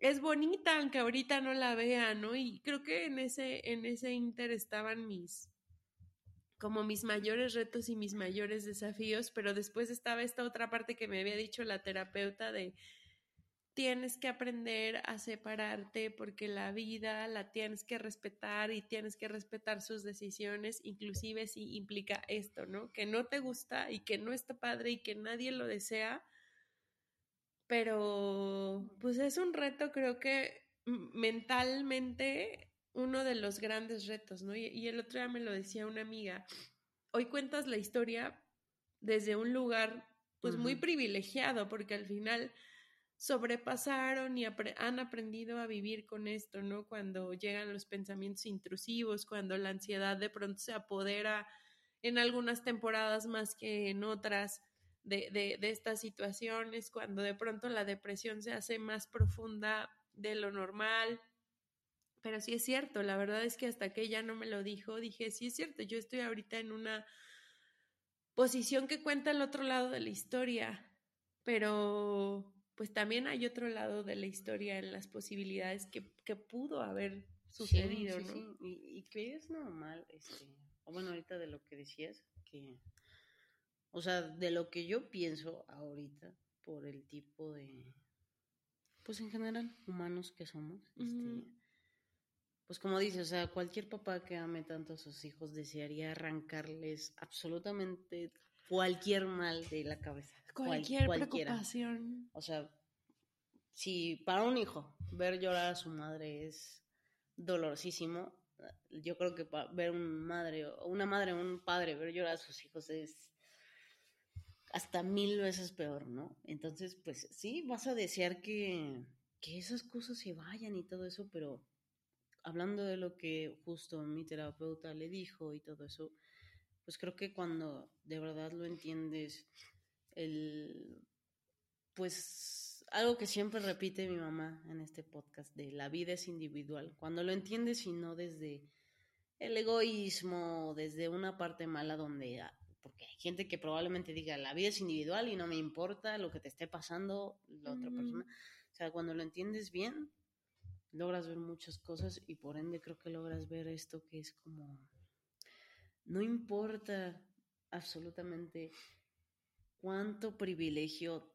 es bonita, aunque ahorita no la vea, ¿no? Y creo que en ese, en ese inter estaban mis, como mis mayores retos y mis mayores desafíos, pero después estaba esta otra parte que me había dicho la terapeuta de, tienes que aprender a separarte porque la vida la tienes que respetar y tienes que respetar sus decisiones, inclusive si implica esto, ¿no? Que no te gusta y que no está padre y que nadie lo desea, pero pues es un reto creo que mentalmente uno de los grandes retos, ¿no? Y, el otro día me lo decía una amiga, hoy cuentas la historia desde un lugar pues muy privilegiado porque al final sobrepasaron y han aprendido a vivir con esto, ¿no? Cuando llegan los pensamientos intrusivos, cuando la ansiedad de pronto se apodera en algunas temporadas más que en otras de, de, estas situaciones, cuando de pronto la depresión se hace más profunda de lo normal, Pero sí es cierto, la verdad es que hasta que ella no me lo dijo, dije, sí es cierto, yo estoy ahorita en una posición que cuenta el otro lado de la historia, pero pues también hay otro lado de la historia en las posibilidades que, que pudo haber sucedido, Sí, sí, ¿no? sí. Y, y que es normal, este, o bueno, ahorita de lo que decías, que, o sea, de lo que yo pienso ahorita, por el tipo de, pues en general, humanos que somos, este, pues como dices, o sea, cualquier papá que ame tanto a sus hijos desearía arrancarles absolutamente cualquier mal de la cabeza. Cual- Cualquier cualquiera. preocupación. O sea, si para un hijo ver llorar a su madre es dolorosísimo, yo creo que para ver un madre, una madre o un padre ver llorar a sus hijos es hasta mil veces peor, ¿no? Entonces, pues sí, vas a desear que, que esas cosas se vayan y todo eso, pero hablando de lo que justo mi terapeuta le dijo y todo eso, pues creo que cuando de verdad lo entiendes, el pues algo que siempre repite mi mamá en este podcast de la vida es individual. Cuando lo entiendes y no desde el egoísmo, desde una parte mala donde ah, porque hay gente que probablemente diga la vida es individual y no me importa lo que te esté pasando la otra persona. O sea, cuando lo entiendes bien, logras ver muchas cosas y por ende creo que logras ver esto que es como no importa absolutamente cuánto privilegio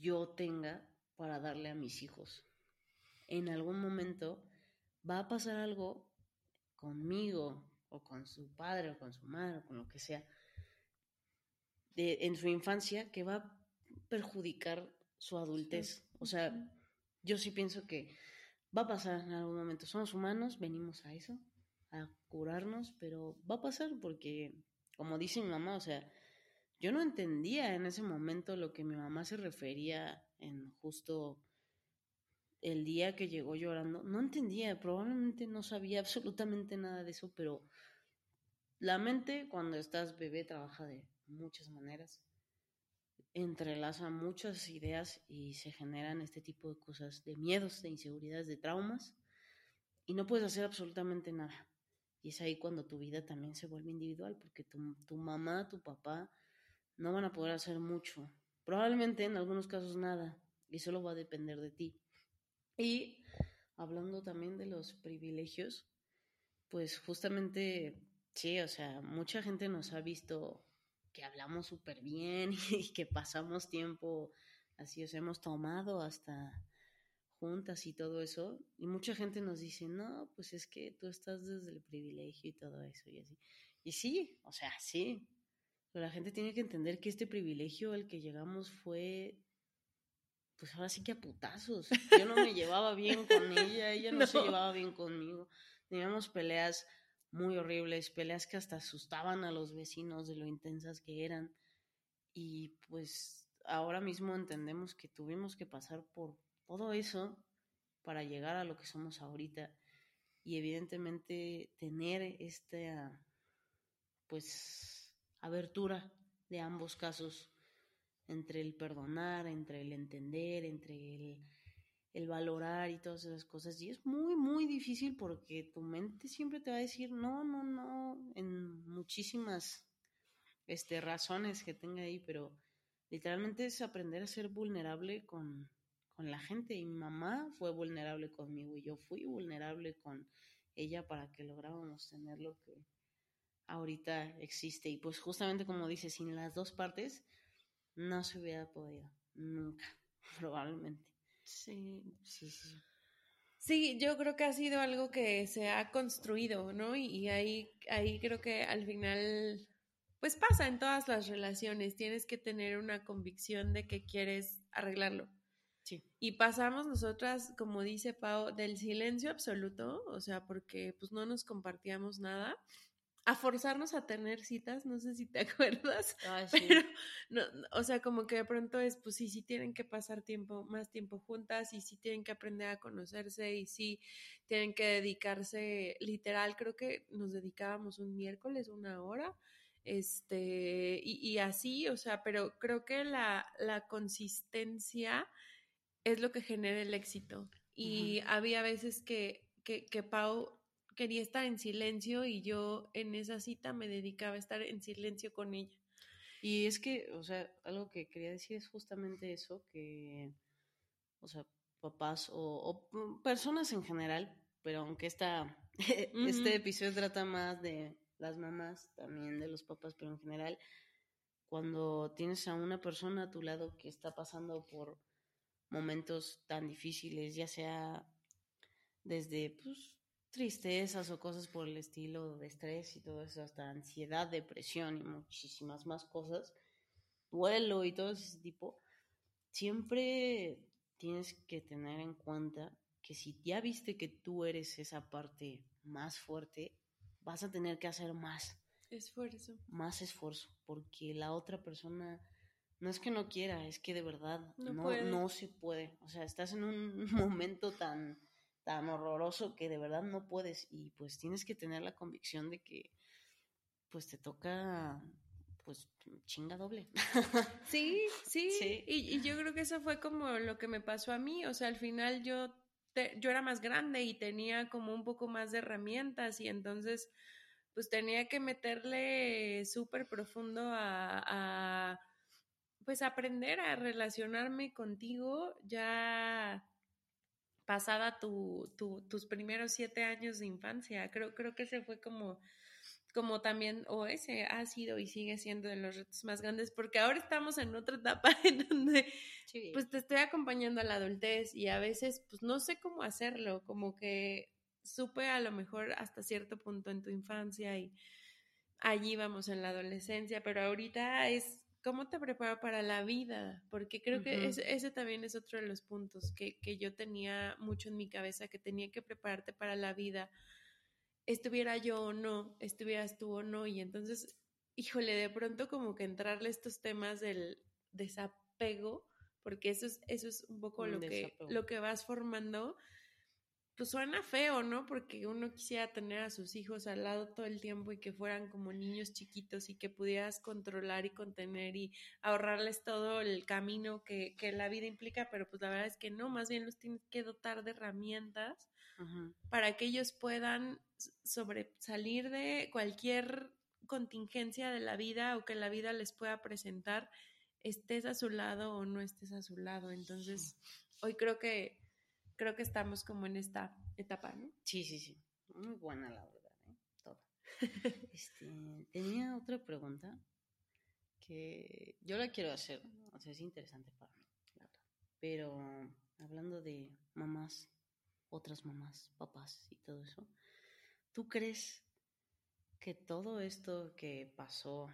yo tenga para darle a mis hijos. En algún momento va a pasar algo conmigo o con su padre o con su madre o con lo que sea de, en su infancia que va a perjudicar su adultez. O sea, yo sí pienso que va a pasar en algún momento. Somos humanos, venimos a eso, a curarnos, pero va a pasar porque, como dice mi mamá, o sea, yo no entendía en ese momento lo que mi mamá se refería en justo el día que llegó llorando. No entendía, probablemente no sabía (laughs) absolutamente nada de eso, pero la mente cuando estás bebé trabaja de muchas maneras. Entrelaza muchas ideas y se generan este tipo de cosas, de miedos, de inseguridades, de traumas, y no puedes hacer absolutamente nada. Y es ahí cuando tu vida también se vuelve individual, porque tu, tu mamá, tu papá, no van a poder hacer mucho. Probablemente en algunos casos nada, y solo va a depender de ti. Y hablando también de los privilegios, pues justamente, sí, o sea, mucha gente nos ha visto que hablamos súper bien (laughs) y que pasamos tiempo así, o sea, hemos tomado hasta juntas y todo eso, y mucha gente nos dice, no, pues es que tú estás desde el privilegio y todo eso y así. Y sí, o sea, sí, pero la gente tiene que entender que este privilegio al que llegamos fue, pues ahora sí que a putazos. Yo no me llevaba bien con ella, ella (laughs) no, se llevaba bien conmigo. Teníamos peleas muy horribles, peleas que hasta asustaban a los vecinos de lo intensas que eran. Y pues ahora mismo entendemos que tuvimos que pasar por todo eso para llegar a lo que somos ahorita. Y evidentemente tener esta, pues, abertura de ambos casos entre el perdonar, entre el entender, entre el, el valorar y todas esas cosas. Y es muy, muy difícil porque tu mente siempre te va a decir no, no, no, en muchísimas este, razones que tenga ahí, pero literalmente es aprender a ser vulnerable con, con la gente. Y mi mamá fue vulnerable conmigo y yo fui vulnerable con ella para que lográbamos tener lo que ahorita existe. Y pues justamente como dices, sin las dos partes no se hubiera podido, nunca, (laughs) probablemente. Sí. Sí, sí. Sí, yo creo que ha sido algo que se ha construido, ¿no? Y, y ahí, ahí creo que al final, pues pasa en todas las relaciones, tienes que tener una convicción de que quieres arreglarlo. Sí. Y pasamos nosotras, como dice Pau, del silencio absoluto, o sea, porque pues no nos compartíamos nada, a forzarnos a tener citas, no sé si te (laughs) acuerdas, Ay, sí. pero, no, o sea, como que de pronto es, pues sí, sí tienen que pasar tiempo, más tiempo juntas y sí tienen que aprender a conocerse y sí tienen que dedicarse, literal, creo que nos dedicábamos un miércoles, una hora, este, y, y así, o sea, pero creo que la, la consistencia es lo que genera el éxito. Y había veces que, que, que Pau quería estar en silencio y yo en esa cita me dedicaba a estar en silencio con ella. Y es que, o sea, algo que quería decir es justamente eso, que, o sea, papás o, o personas en general, pero aunque esta, (laughs) este episodio trata más de las mamás, también de los papás, pero en general, cuando tienes a una persona a tu lado que está pasando por momentos tan difíciles, ya sea desde pues, tristezas o cosas por el estilo de estrés y todo eso, hasta ansiedad, depresión y muchísimas más cosas, duelo y todo ese tipo, siempre tienes que tener en cuenta que si ya viste que tú eres esa parte más fuerte, vas a tener que hacer más. Esfuerzo. Más esfuerzo, porque la otra persona no es que no quiera, es que de verdad no, no, se puede. O sea, estás en un (laughs) momento tan, tan horroroso que de verdad no puedes y pues tienes que tener la convicción de que pues te toca pues chinga doble. (laughs) Sí, sí. sí. Y, y, yo creo que eso fue como lo que me pasó a mí. O sea, al final yo yo era más grande y tenía como un poco más de herramientas y entonces pues tenía que meterle súper profundo a, pues aprender a relacionarme contigo ya pasada tu, tus primeros siete años de infancia. Creo, creo que ese fue como como también, o ese ha sido y sigue siendo de los retos más grandes, porque ahora estamos en otra etapa (laughs) en donde pues te estoy acompañando a la adultez y a veces pues no sé cómo hacerlo, como que supe a lo mejor hasta cierto punto en tu infancia y allí vamos en la adolescencia, pero ahorita es cómo te preparo para la vida, porque creo que ese, ese, también es otro de los puntos que, que yo tenía mucho en mi cabeza, que tenía que prepararte para la vida estuviera yo o no, estuvieras tú o no, y entonces, híjole, de pronto como que entrarle estos temas del desapego, porque eso es, eso es un poco lo que, lo que vas formando, pues suena feo, ¿no? Porque uno quisiera tener a sus hijos al lado todo el tiempo y que fueran como niños chiquitos y que pudieras controlar y contener y ahorrarles todo el camino que, que la vida implica, pero pues la verdad es que no, más bien los tienes que dotar de herramientas para que ellos puedan sobresalir de cualquier contingencia de la vida o que la vida les pueda presentar, estés a su lado o no estés a su lado. Entonces, hoy creo que creo que estamos como en esta etapa, ¿no? Sí, sí, sí. Muy buena la verdad, ¿eh? Todo. (laughs) este, tenía otra pregunta que yo la quiero hacer, o sea, es interesante para mí, la verdad. Pero hablando de mamás, otras mamás, papás y todo eso, ¿tú crees que todo esto que pasó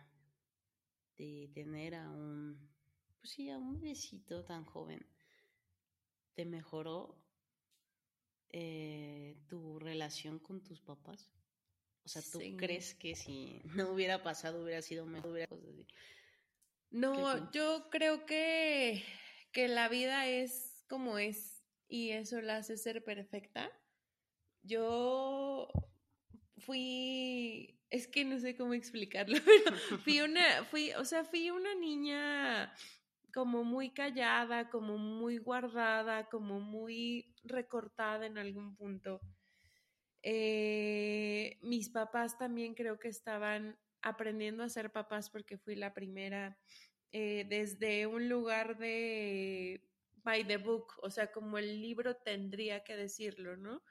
de tener a un, pues sí, a un besito tan joven, te mejoró eh, tu relación con tus papás? O sea, ¿tú crees que si (laughs) no hubiera pasado hubiera sido mejor? No, yo creo que, que la vida es como es y eso la hace ser perfecta. Yo fui, es que no sé cómo explicarlo, (laughs) pero fui una, fui, o sea, fui una niña como muy callada, como muy guardada, como muy recortada en algún punto. Eh, mis papás también creo que estaban aprendiendo a ser papás porque fui la primera eh, desde un lugar de by the book, o sea, como el libro tendría que decirlo, ¿no?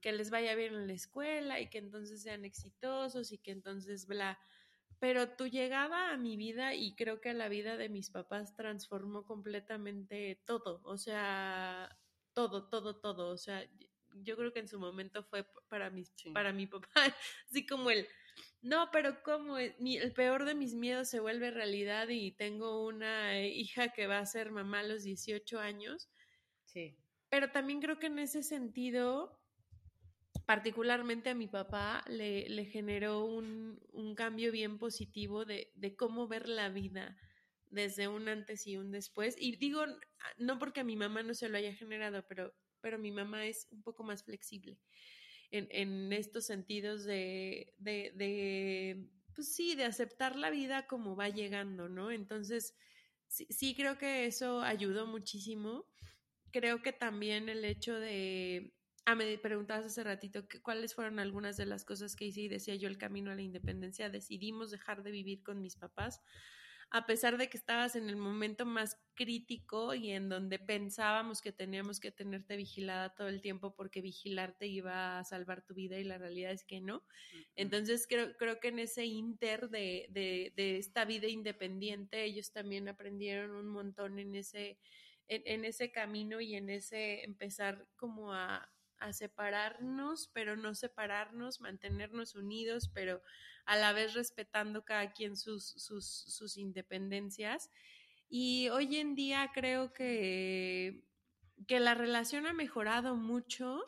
Que les vaya bien en la escuela y que entonces sean exitosos y que entonces bla. Pero tu llegada a mi vida y creo que a la vida de mis papás transformó completamente todo, o sea, todo, todo, todo, o sea, yo creo que en su momento fue para, mis, para mi (laughs) papá, así como el, no, pero como el peor de mis miedos se vuelve realidad y tengo una hija que va a ser mamá a los 18 años. Sí. Pero también creo que en ese sentido, particularmente a mi papá le, le generó un, un, cambio bien positivo de, de, cómo ver la vida desde un antes y un después. Y digo, no porque a mi mamá no se lo haya generado, pero, pero mi mamá es un poco más flexible en, en estos sentidos de, de, de, pues sí, de aceptar la vida como va llegando, ¿no? Entonces, sí, sí creo que eso ayudó muchísimo. Creo que también el hecho de Ah, me preguntabas hace ratito que, cuáles fueron algunas de las cosas que hice y decía yo el camino a la independencia. Decidimos dejar de vivir con mis papás a pesar de que estabas en el momento más crítico y en donde pensábamos que teníamos que tenerte vigilada todo el tiempo porque vigilarte iba a salvar tu vida y la realidad es que no. Entonces creo, creo que en ese inter de, de, de esta vida independiente ellos también aprendieron un montón en ese, en, en ese camino y en ese empezar como a, a separarnos, pero no separarnos, mantenernos unidos, pero a la vez respetando cada quien sus, sus, sus independencias. Y hoy en día creo que, que la relación ha mejorado mucho,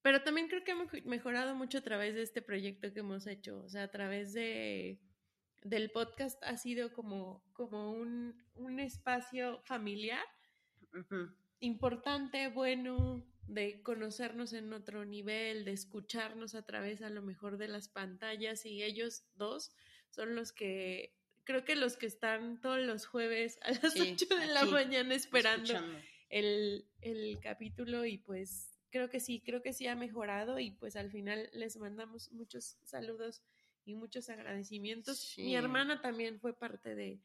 pero también creo que ha mejorado mucho a través de este proyecto que hemos hecho, o sea, a través de, del podcast ha sido como, como un, un espacio familiar importante, bueno, de conocernos en otro nivel, de escucharnos a través a lo mejor de las pantallas y ellos dos son los que, creo que los que están todos los jueves a las 8 de la mañana esperando el, el capítulo y pues creo que sí, creo que sí ha mejorado y pues al final les mandamos muchos saludos y muchos agradecimientos. Mi hermana también fue parte de,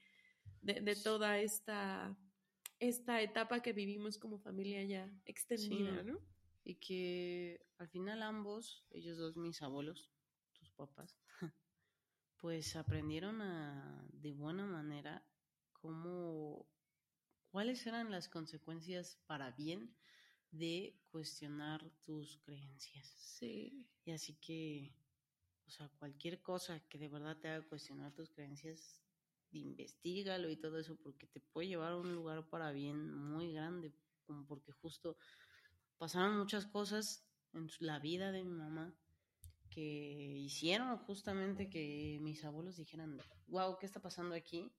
de, de toda esta esta etapa que vivimos como familia ya extendida, ¿no? Y que al final ambos, ellos dos, mis abuelos, tus papás, (laughs) pues aprendieron a, de buena manera cómo, cuáles eran las consecuencias para bien de cuestionar tus creencias. Sí. Y así que, o sea, cualquier cosa que de verdad te haga cuestionar tus creencias, investigalo y todo eso, porque te puede llevar a un lugar para bien muy grande, como porque justo pasaron muchas cosas en la vida de mi mamá que hicieron justamente que mis abuelos dijeran, wow, ¿qué está pasando aquí?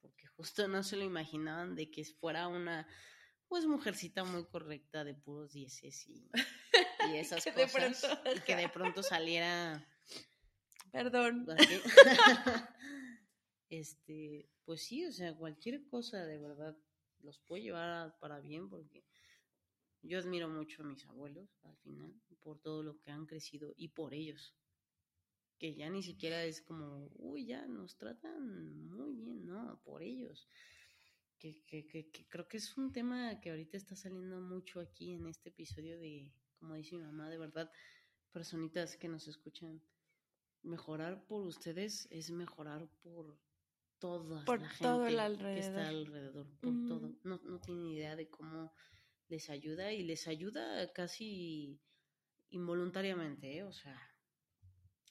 Porque justo (laughs) no se lo imaginaban de que fuera una, pues, mujercita muy correcta de puros dieces y, y (laughs) esas cosas. y que de pronto saliera... Perdón. (laughs) este, pues sí, o sea, cualquier cosa de verdad los puede llevar para bien porque yo admiro mucho a mis abuelos al final por todo lo que han crecido y por ellos. Que ya ni siquiera es como, uy, ya nos tratan muy bien, no, por ellos. Que, que, que, que creo que es un tema que ahorita está saliendo mucho aquí en este episodio de, como dice mi mamá, de verdad, personitas que nos escuchan, mejorar por ustedes es mejorar por toda por la todo gente el alrededor. que está alrededor, por todo. No, no tienen idea de cómo les ayuda y les ayuda casi involuntariamente, ¿eh? o sea,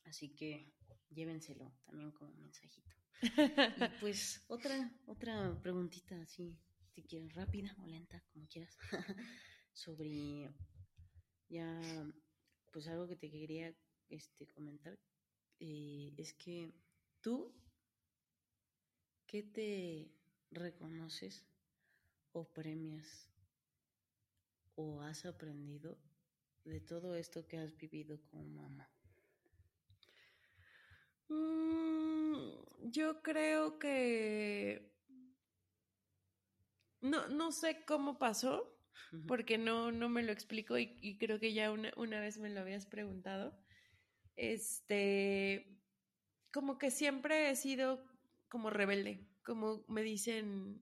así que llévenselo también como mensajito. Y (laughs) pues otra, otra preguntita así, si quieres, rápida o lenta, como quieras, (laughs) sobre ya, pues algo que te quería este, comentar, eh, es que tú, ¿qué te reconoces o premias o has aprendido de todo esto que has vivido como mamá? Mm, yo creo que no, no sé cómo pasó, porque no, no me lo explico y, y creo que ya una, una vez me lo habías preguntado. Este, como que siempre he sido como rebelde, como me dicen,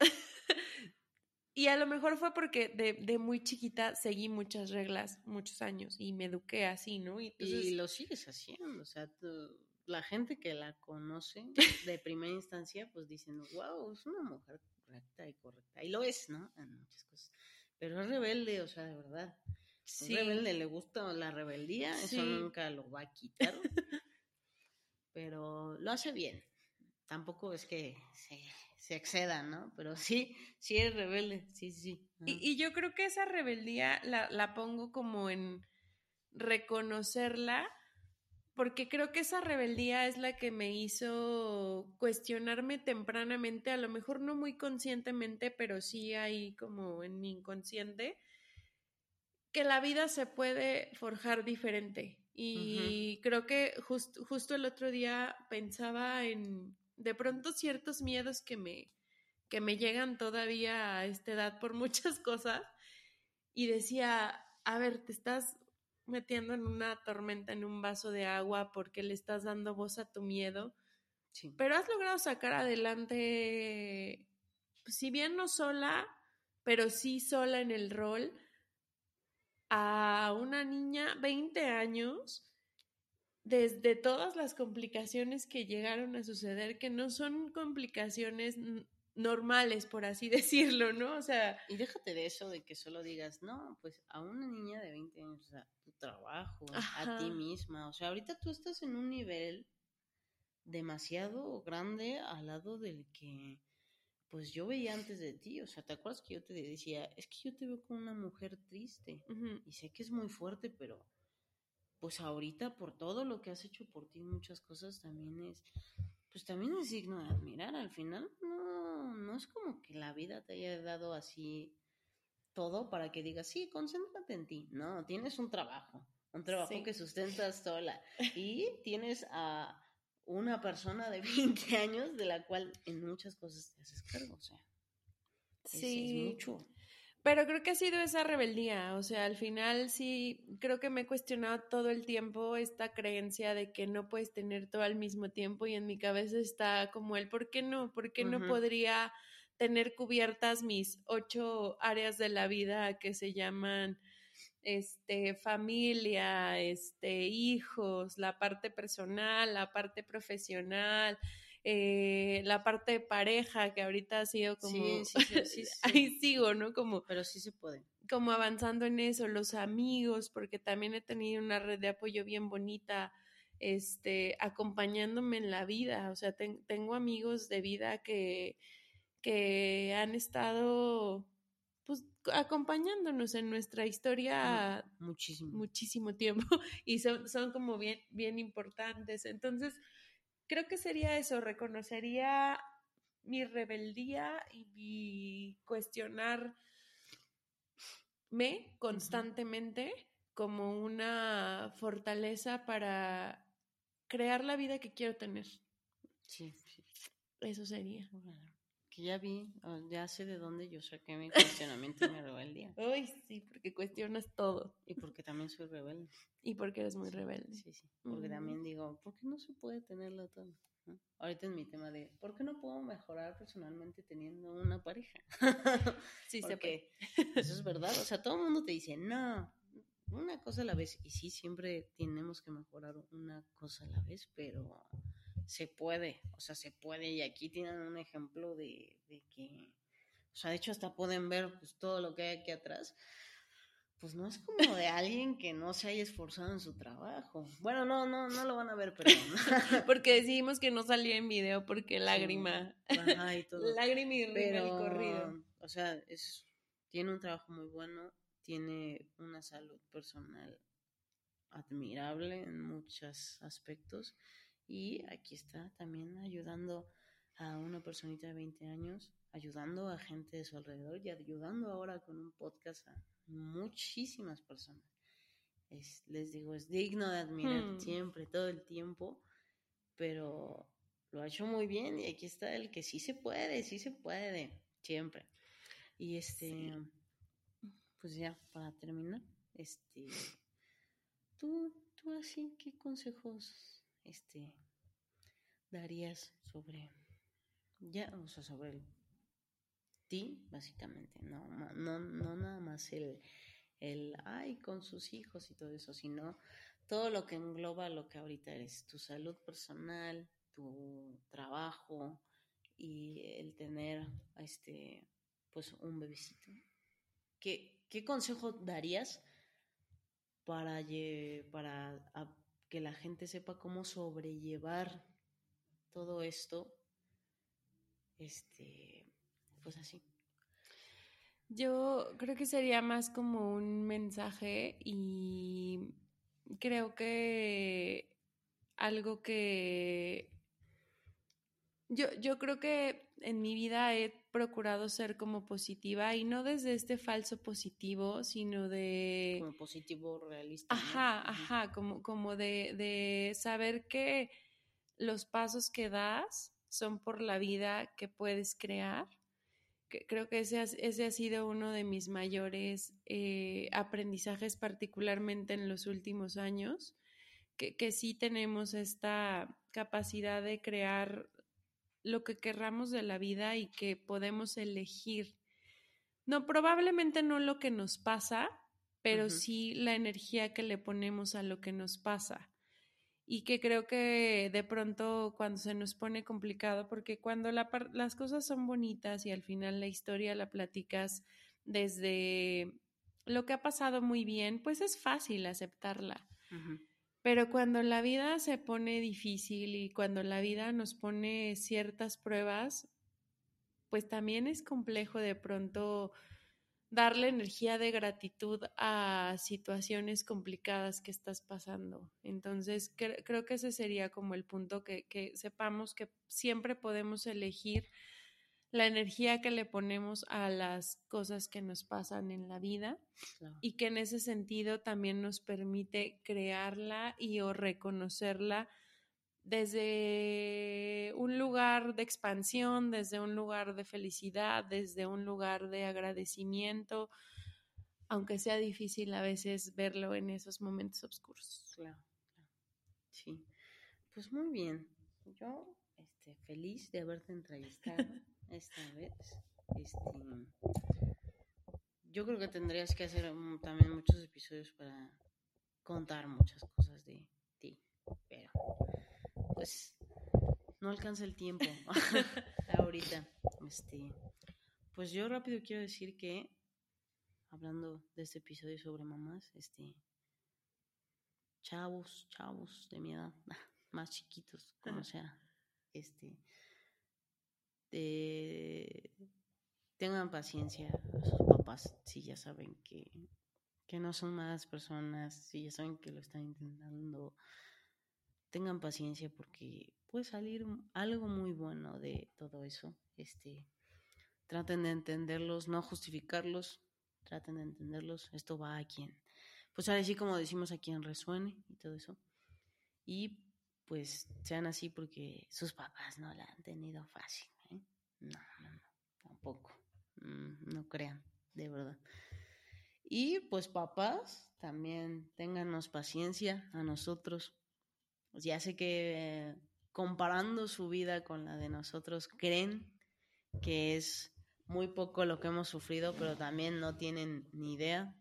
(laughs) y a lo mejor fue porque de, de muy chiquita seguí muchas reglas muchos años y me eduqué así, ¿no? Y entonces, Y lo sigues haciendo, o sea, tú- la gente que la conoce (laughs) de primera instancia, pues dicen, wow, es una mujer correcta y correcta. Y lo es, ¿no? En muchas cosas. Pero es rebelde, o sea, de verdad. Es sí, rebelde, le gusta la rebeldía, Sí. eso nunca lo va a quitar. (laughs) pero lo hace bien. Tampoco es que se, se exceda, ¿no? Pero sí, sí es rebelde, sí, sí. Y, ajá. y yo creo que esa rebeldía la, la pongo como en reconocerla, porque creo que esa rebeldía es la que me hizo cuestionarme tempranamente, a lo mejor no muy conscientemente, pero sí ahí como en mi inconsciente, que la vida se puede forjar diferente. Y creo que just- justo el otro día pensaba en de pronto ciertos miedos que me, que me llegan todavía a esta edad por (laughs) muchas cosas y decía, a ver, te estás metiendo en una tormenta en un vaso de agua porque le estás dando voz a tu miedo, Sí. pero has logrado sacar adelante, pues, si bien no sola, pero sí sola en el rol, a una niña 20 años, desde todas las complicaciones que llegaron a suceder, que no son complicaciones normales, por así (laughs) decirlo, ¿no? O sea, Y déjate de eso de que solo digas, no, pues a una niña de 20 años, o sea, tu trabajo, a ti misma. O sea, ahorita tú estás en un nivel demasiado grande al lado del que, pues yo veía antes de ti. O sea, ¿te acuerdas que yo te decía, es que yo te veo como una mujer triste? Y sé que es muy fuerte, pero pues ahorita por todo lo que has hecho por ti, muchas cosas también es, pues también es digno de admirar. Al final no, no es como que la vida te haya dado así todo para que digas, sí, concéntrate en ti. No, tienes un trabajo, un trabajo Sí. que sustentas sola (laughs) y tienes a una persona de (laughs) 20 años de la cual en muchas cosas te haces cargo, o sea, es- es sí. mucho. Pero creo que ha sido esa rebeldía, o sea, al final sí, creo que me he cuestionado todo el tiempo esta creencia de que no puedes tener todo al mismo tiempo y en mi cabeza está como el, ¿por qué no? ¿Por qué no podría tener cubiertas mis ocho áreas de la vida que se llaman este familia, este hijos, la parte personal, la parte profesional, eh, la parte de pareja que ahorita ha sido como Sí, (laughs) sí, sí, ahí sigo, ¿no? Como Pero sí se puede. como avanzando en eso, los amigos, porque también he tenido una red de apoyo bien bonita, este, acompañándome en la vida, o sea, ten- tengo amigos de vida que, que han estado, pues, acompañándonos en nuestra historia Muchísimo. muchísimo tiempo (laughs) y son, son como bien, bien importantes. Entonces, creo que sería eso, reconocería mi rebeldía y mi cuestionarme constantemente como una fortaleza para crear la vida que quiero tener. Sí, sí. Eso sería. Que ya vi, ya sé de dónde yo saqué mi cuestionamiento y mi rebeldía. Ay, (laughs) sí, porque cuestionas todo Y porque también soy rebelde. y porque eres muy rebelde. Sí, sí. Porque también digo, ¿por qué no se puede tenerlo todo? ¿no? Ahorita es mi tema de, ¿por qué no puedo mejorar personalmente teniendo una pareja? (laughs) Sí, se puede. Eso es verdad. O sea, todo el mundo te dice, no, una cosa a la vez. Y sí, siempre tenemos que mejorar una cosa a la vez, pero se puede. O sea, se puede. Y aquí tienen un ejemplo de, de que, o sea, de hecho hasta pueden ver pues, todo lo que hay aquí atrás. Pues no es como de alguien que no se haya esforzado en su trabajo. Bueno, no, no, no lo van a ver, pero... (laughs) Porque decidimos que no salía en video porque lágrima. Ajá, y (laughs) todo. Lágrima y pero, el corrido. o sea, es, tiene un trabajo muy bueno, tiene una salud personal admirable en muchos aspectos y aquí está también ayudando a una personita de 20 años, ayudando a gente de su alrededor y ayudando ahora con un podcast a muchísimas personas. Es, les digo, es digno de admirar Hmm. siempre, todo el tiempo, pero lo ha hecho muy bien y aquí está el que sí se puede, sí se puede, siempre. Y este, pues ya, para terminar, este, tú, tú así, ¿qué consejos, este, darías sobre, ya, o sea, sobre ti, básicamente, no, no, no nada más el, el, ay, con sus hijos y todo eso, sino todo lo que engloba lo que ahorita eres, tu salud personal, tu trabajo y el tener, este, pues un bebecito. ¿Qué, qué consejo darías para, para que la gente sepa cómo sobrellevar todo esto? Este, pues así. Yo creo que sería más como un mensaje y creo que algo que yo, yo creo que en mi vida he procurado ser como positiva y no desde este falso positivo, sino de... Como positivo realista. Ajá, ajá, como, como de, de saber que los pasos que das son por la vida que puedes crear que creo que ese ha, ese ha sido uno de mis mayores eh, aprendizajes, particularmente en los últimos años, que, que sí tenemos esta capacidad de crear lo que querramos de la vida y que podemos elegir. No, probablemente no lo que nos pasa, pero sí la energía que le ponemos a lo que nos pasa. Y que creo que de pronto cuando se nos pone complicado, porque cuando la par- las cosas son bonitas y al final la historia la platicas desde lo que ha pasado muy bien, pues es fácil aceptarla. Pero cuando la vida se pone difícil y cuando la vida nos pone ciertas pruebas, pues también es complejo de pronto darle energía de gratitud a situaciones complicadas que estás pasando. Entonces, cre- creo que ese sería como el punto que sepamos que siempre podemos elegir la energía que le ponemos a las cosas que nos pasan en la vida Claro. y que en ese sentido también nos permite crearla y o reconocerla desde un lugar de expansión, desde un lugar de felicidad, desde un lugar de agradecimiento, aunque sea difícil a veces verlo en esos momentos oscuros. Claro, claro. Sí. Pues muy bien. Yo, este, feliz de haberte entrevistado (laughs) esta vez. Este, yo creo que tendrías que hacer también muchos episodios para contar muchas cosas de ti. Pero, pues, no alcanza el tiempo (laughs) ahorita. Este, pues yo rápido quiero decir que, hablando de este episodio sobre mamás, este, chavos, chavos de mi edad, (laughs) más chiquitos, como sea, este, de- tengan paciencia a sus papás si ya saben que, que no son malas personas, si ya saben que lo están intentando, tengan paciencia porque puede salir algo muy bueno de todo eso, este, traten de entenderlos, no justificarlos, traten de entenderlos, esto va a quien pues ahora sí como decimos a quien resuene y todo eso. Y pues sean así porque sus papás no la han tenido fácil. No, no, no, tampoco. Mm, no crean, de verdad. Y pues papás, también téngannos paciencia a nosotros. Ya sé que eh, comparando su vida con la de nosotros, creen que es muy poco lo que hemos sufrido, pero también no tienen ni idea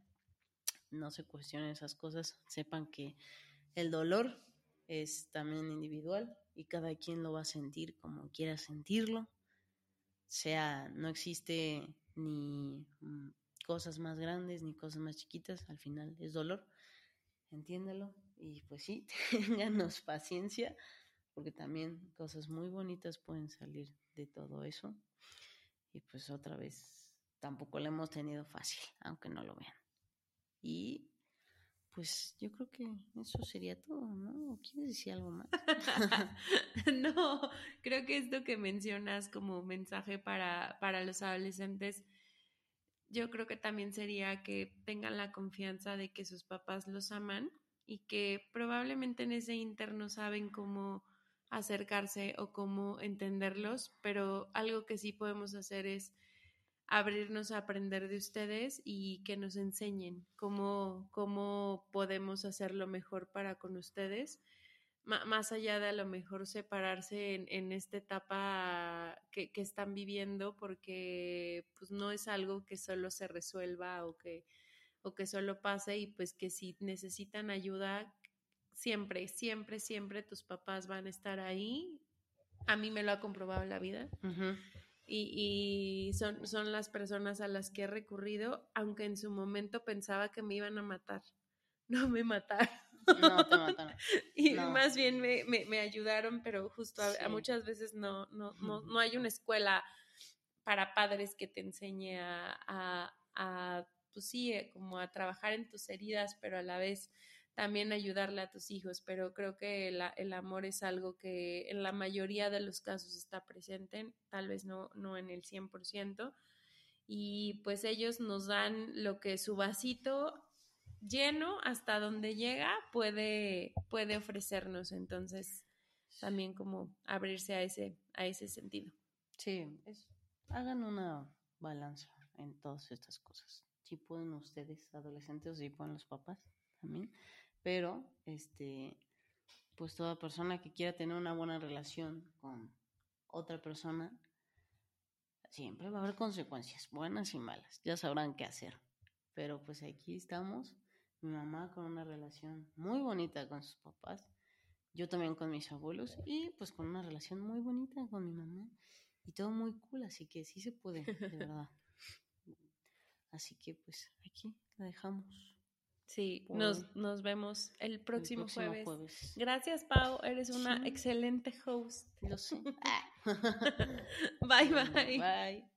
no se cuestionen esas cosas, sepan que el dolor es también individual y cada quien lo va a sentir como quiera sentirlo. Sea, no existe ni mm, cosas más grandes ni cosas más chiquitas, al final es dolor. Entiéndelo y pues sí, (laughs) ténganos paciencia porque también cosas muy bonitas pueden salir de todo eso. Y pues otra vez, tampoco lo hemos tenido fácil, aunque no lo vean. Y pues yo creo que eso sería todo, ¿no? ¿O ¿Quieres decir algo más? (laughs) no, creo que esto que mencionas como mensaje para, para los adolescentes, yo creo que también sería que tengan la confianza de que sus papás los aman y que probablemente en ese interno saben cómo acercarse o cómo entenderlos, pero algo que sí podemos hacer es abrirnos a aprender de ustedes y que nos enseñen cómo, cómo podemos hacerlo mejor para con ustedes, M más allá de a lo mejor separarse en, en esta etapa que, que, están viviendo, porque pues no es algo que solo se resuelva o que, o que solo pase y pues que si necesitan ayuda, siempre, siempre, siempre tus papás van a estar ahí. A mí me lo ha comprobado la vida. Uh. Y, y, son, son las personas a las que he recurrido, aunque en su momento pensaba que me iban a matar. (laughs) No me mataron. No te mataron. (laughs) y no. más bien me, me, me, ayudaron, pero justo a, sí. a muchas veces no, no, no, no, hay una escuela para padres que te enseñe a, a, a pues sí, como a trabajar en tus heridas, pero a la vez también ayudarle a tus hijos, pero creo que la, el amor es algo que en la mayoría de los casos está presente, tal vez no, no en el 100%, y pues ellos nos dan lo que su vasito lleno hasta donde llega puede, puede ofrecernos, entonces también como abrirse a ese, a ese sentido. Sí, es, hagan una balance en todas estas cosas. Sí pueden ustedes, adolescentes, sí pueden los papás también, pero este, pues toda persona que quiera tener una buena relación con otra persona, siempre va a haber consecuencias, buenas y malas, ya sabrán qué hacer. Pero pues aquí estamos, mi mamá con una relación muy bonita con sus papás, yo también con mis abuelos y pues con una relación muy bonita con mi mamá y todo muy cool, así que sí se puede, de (laughs) verdad. Así que pues aquí la dejamos. Sí, por nos, nos vemos el próximo, el próximo jueves. jueves. Gracias, Pau. Eres una Sí. excelente host. Lo sé. (laughs) (laughs) Bye, bye. Bye.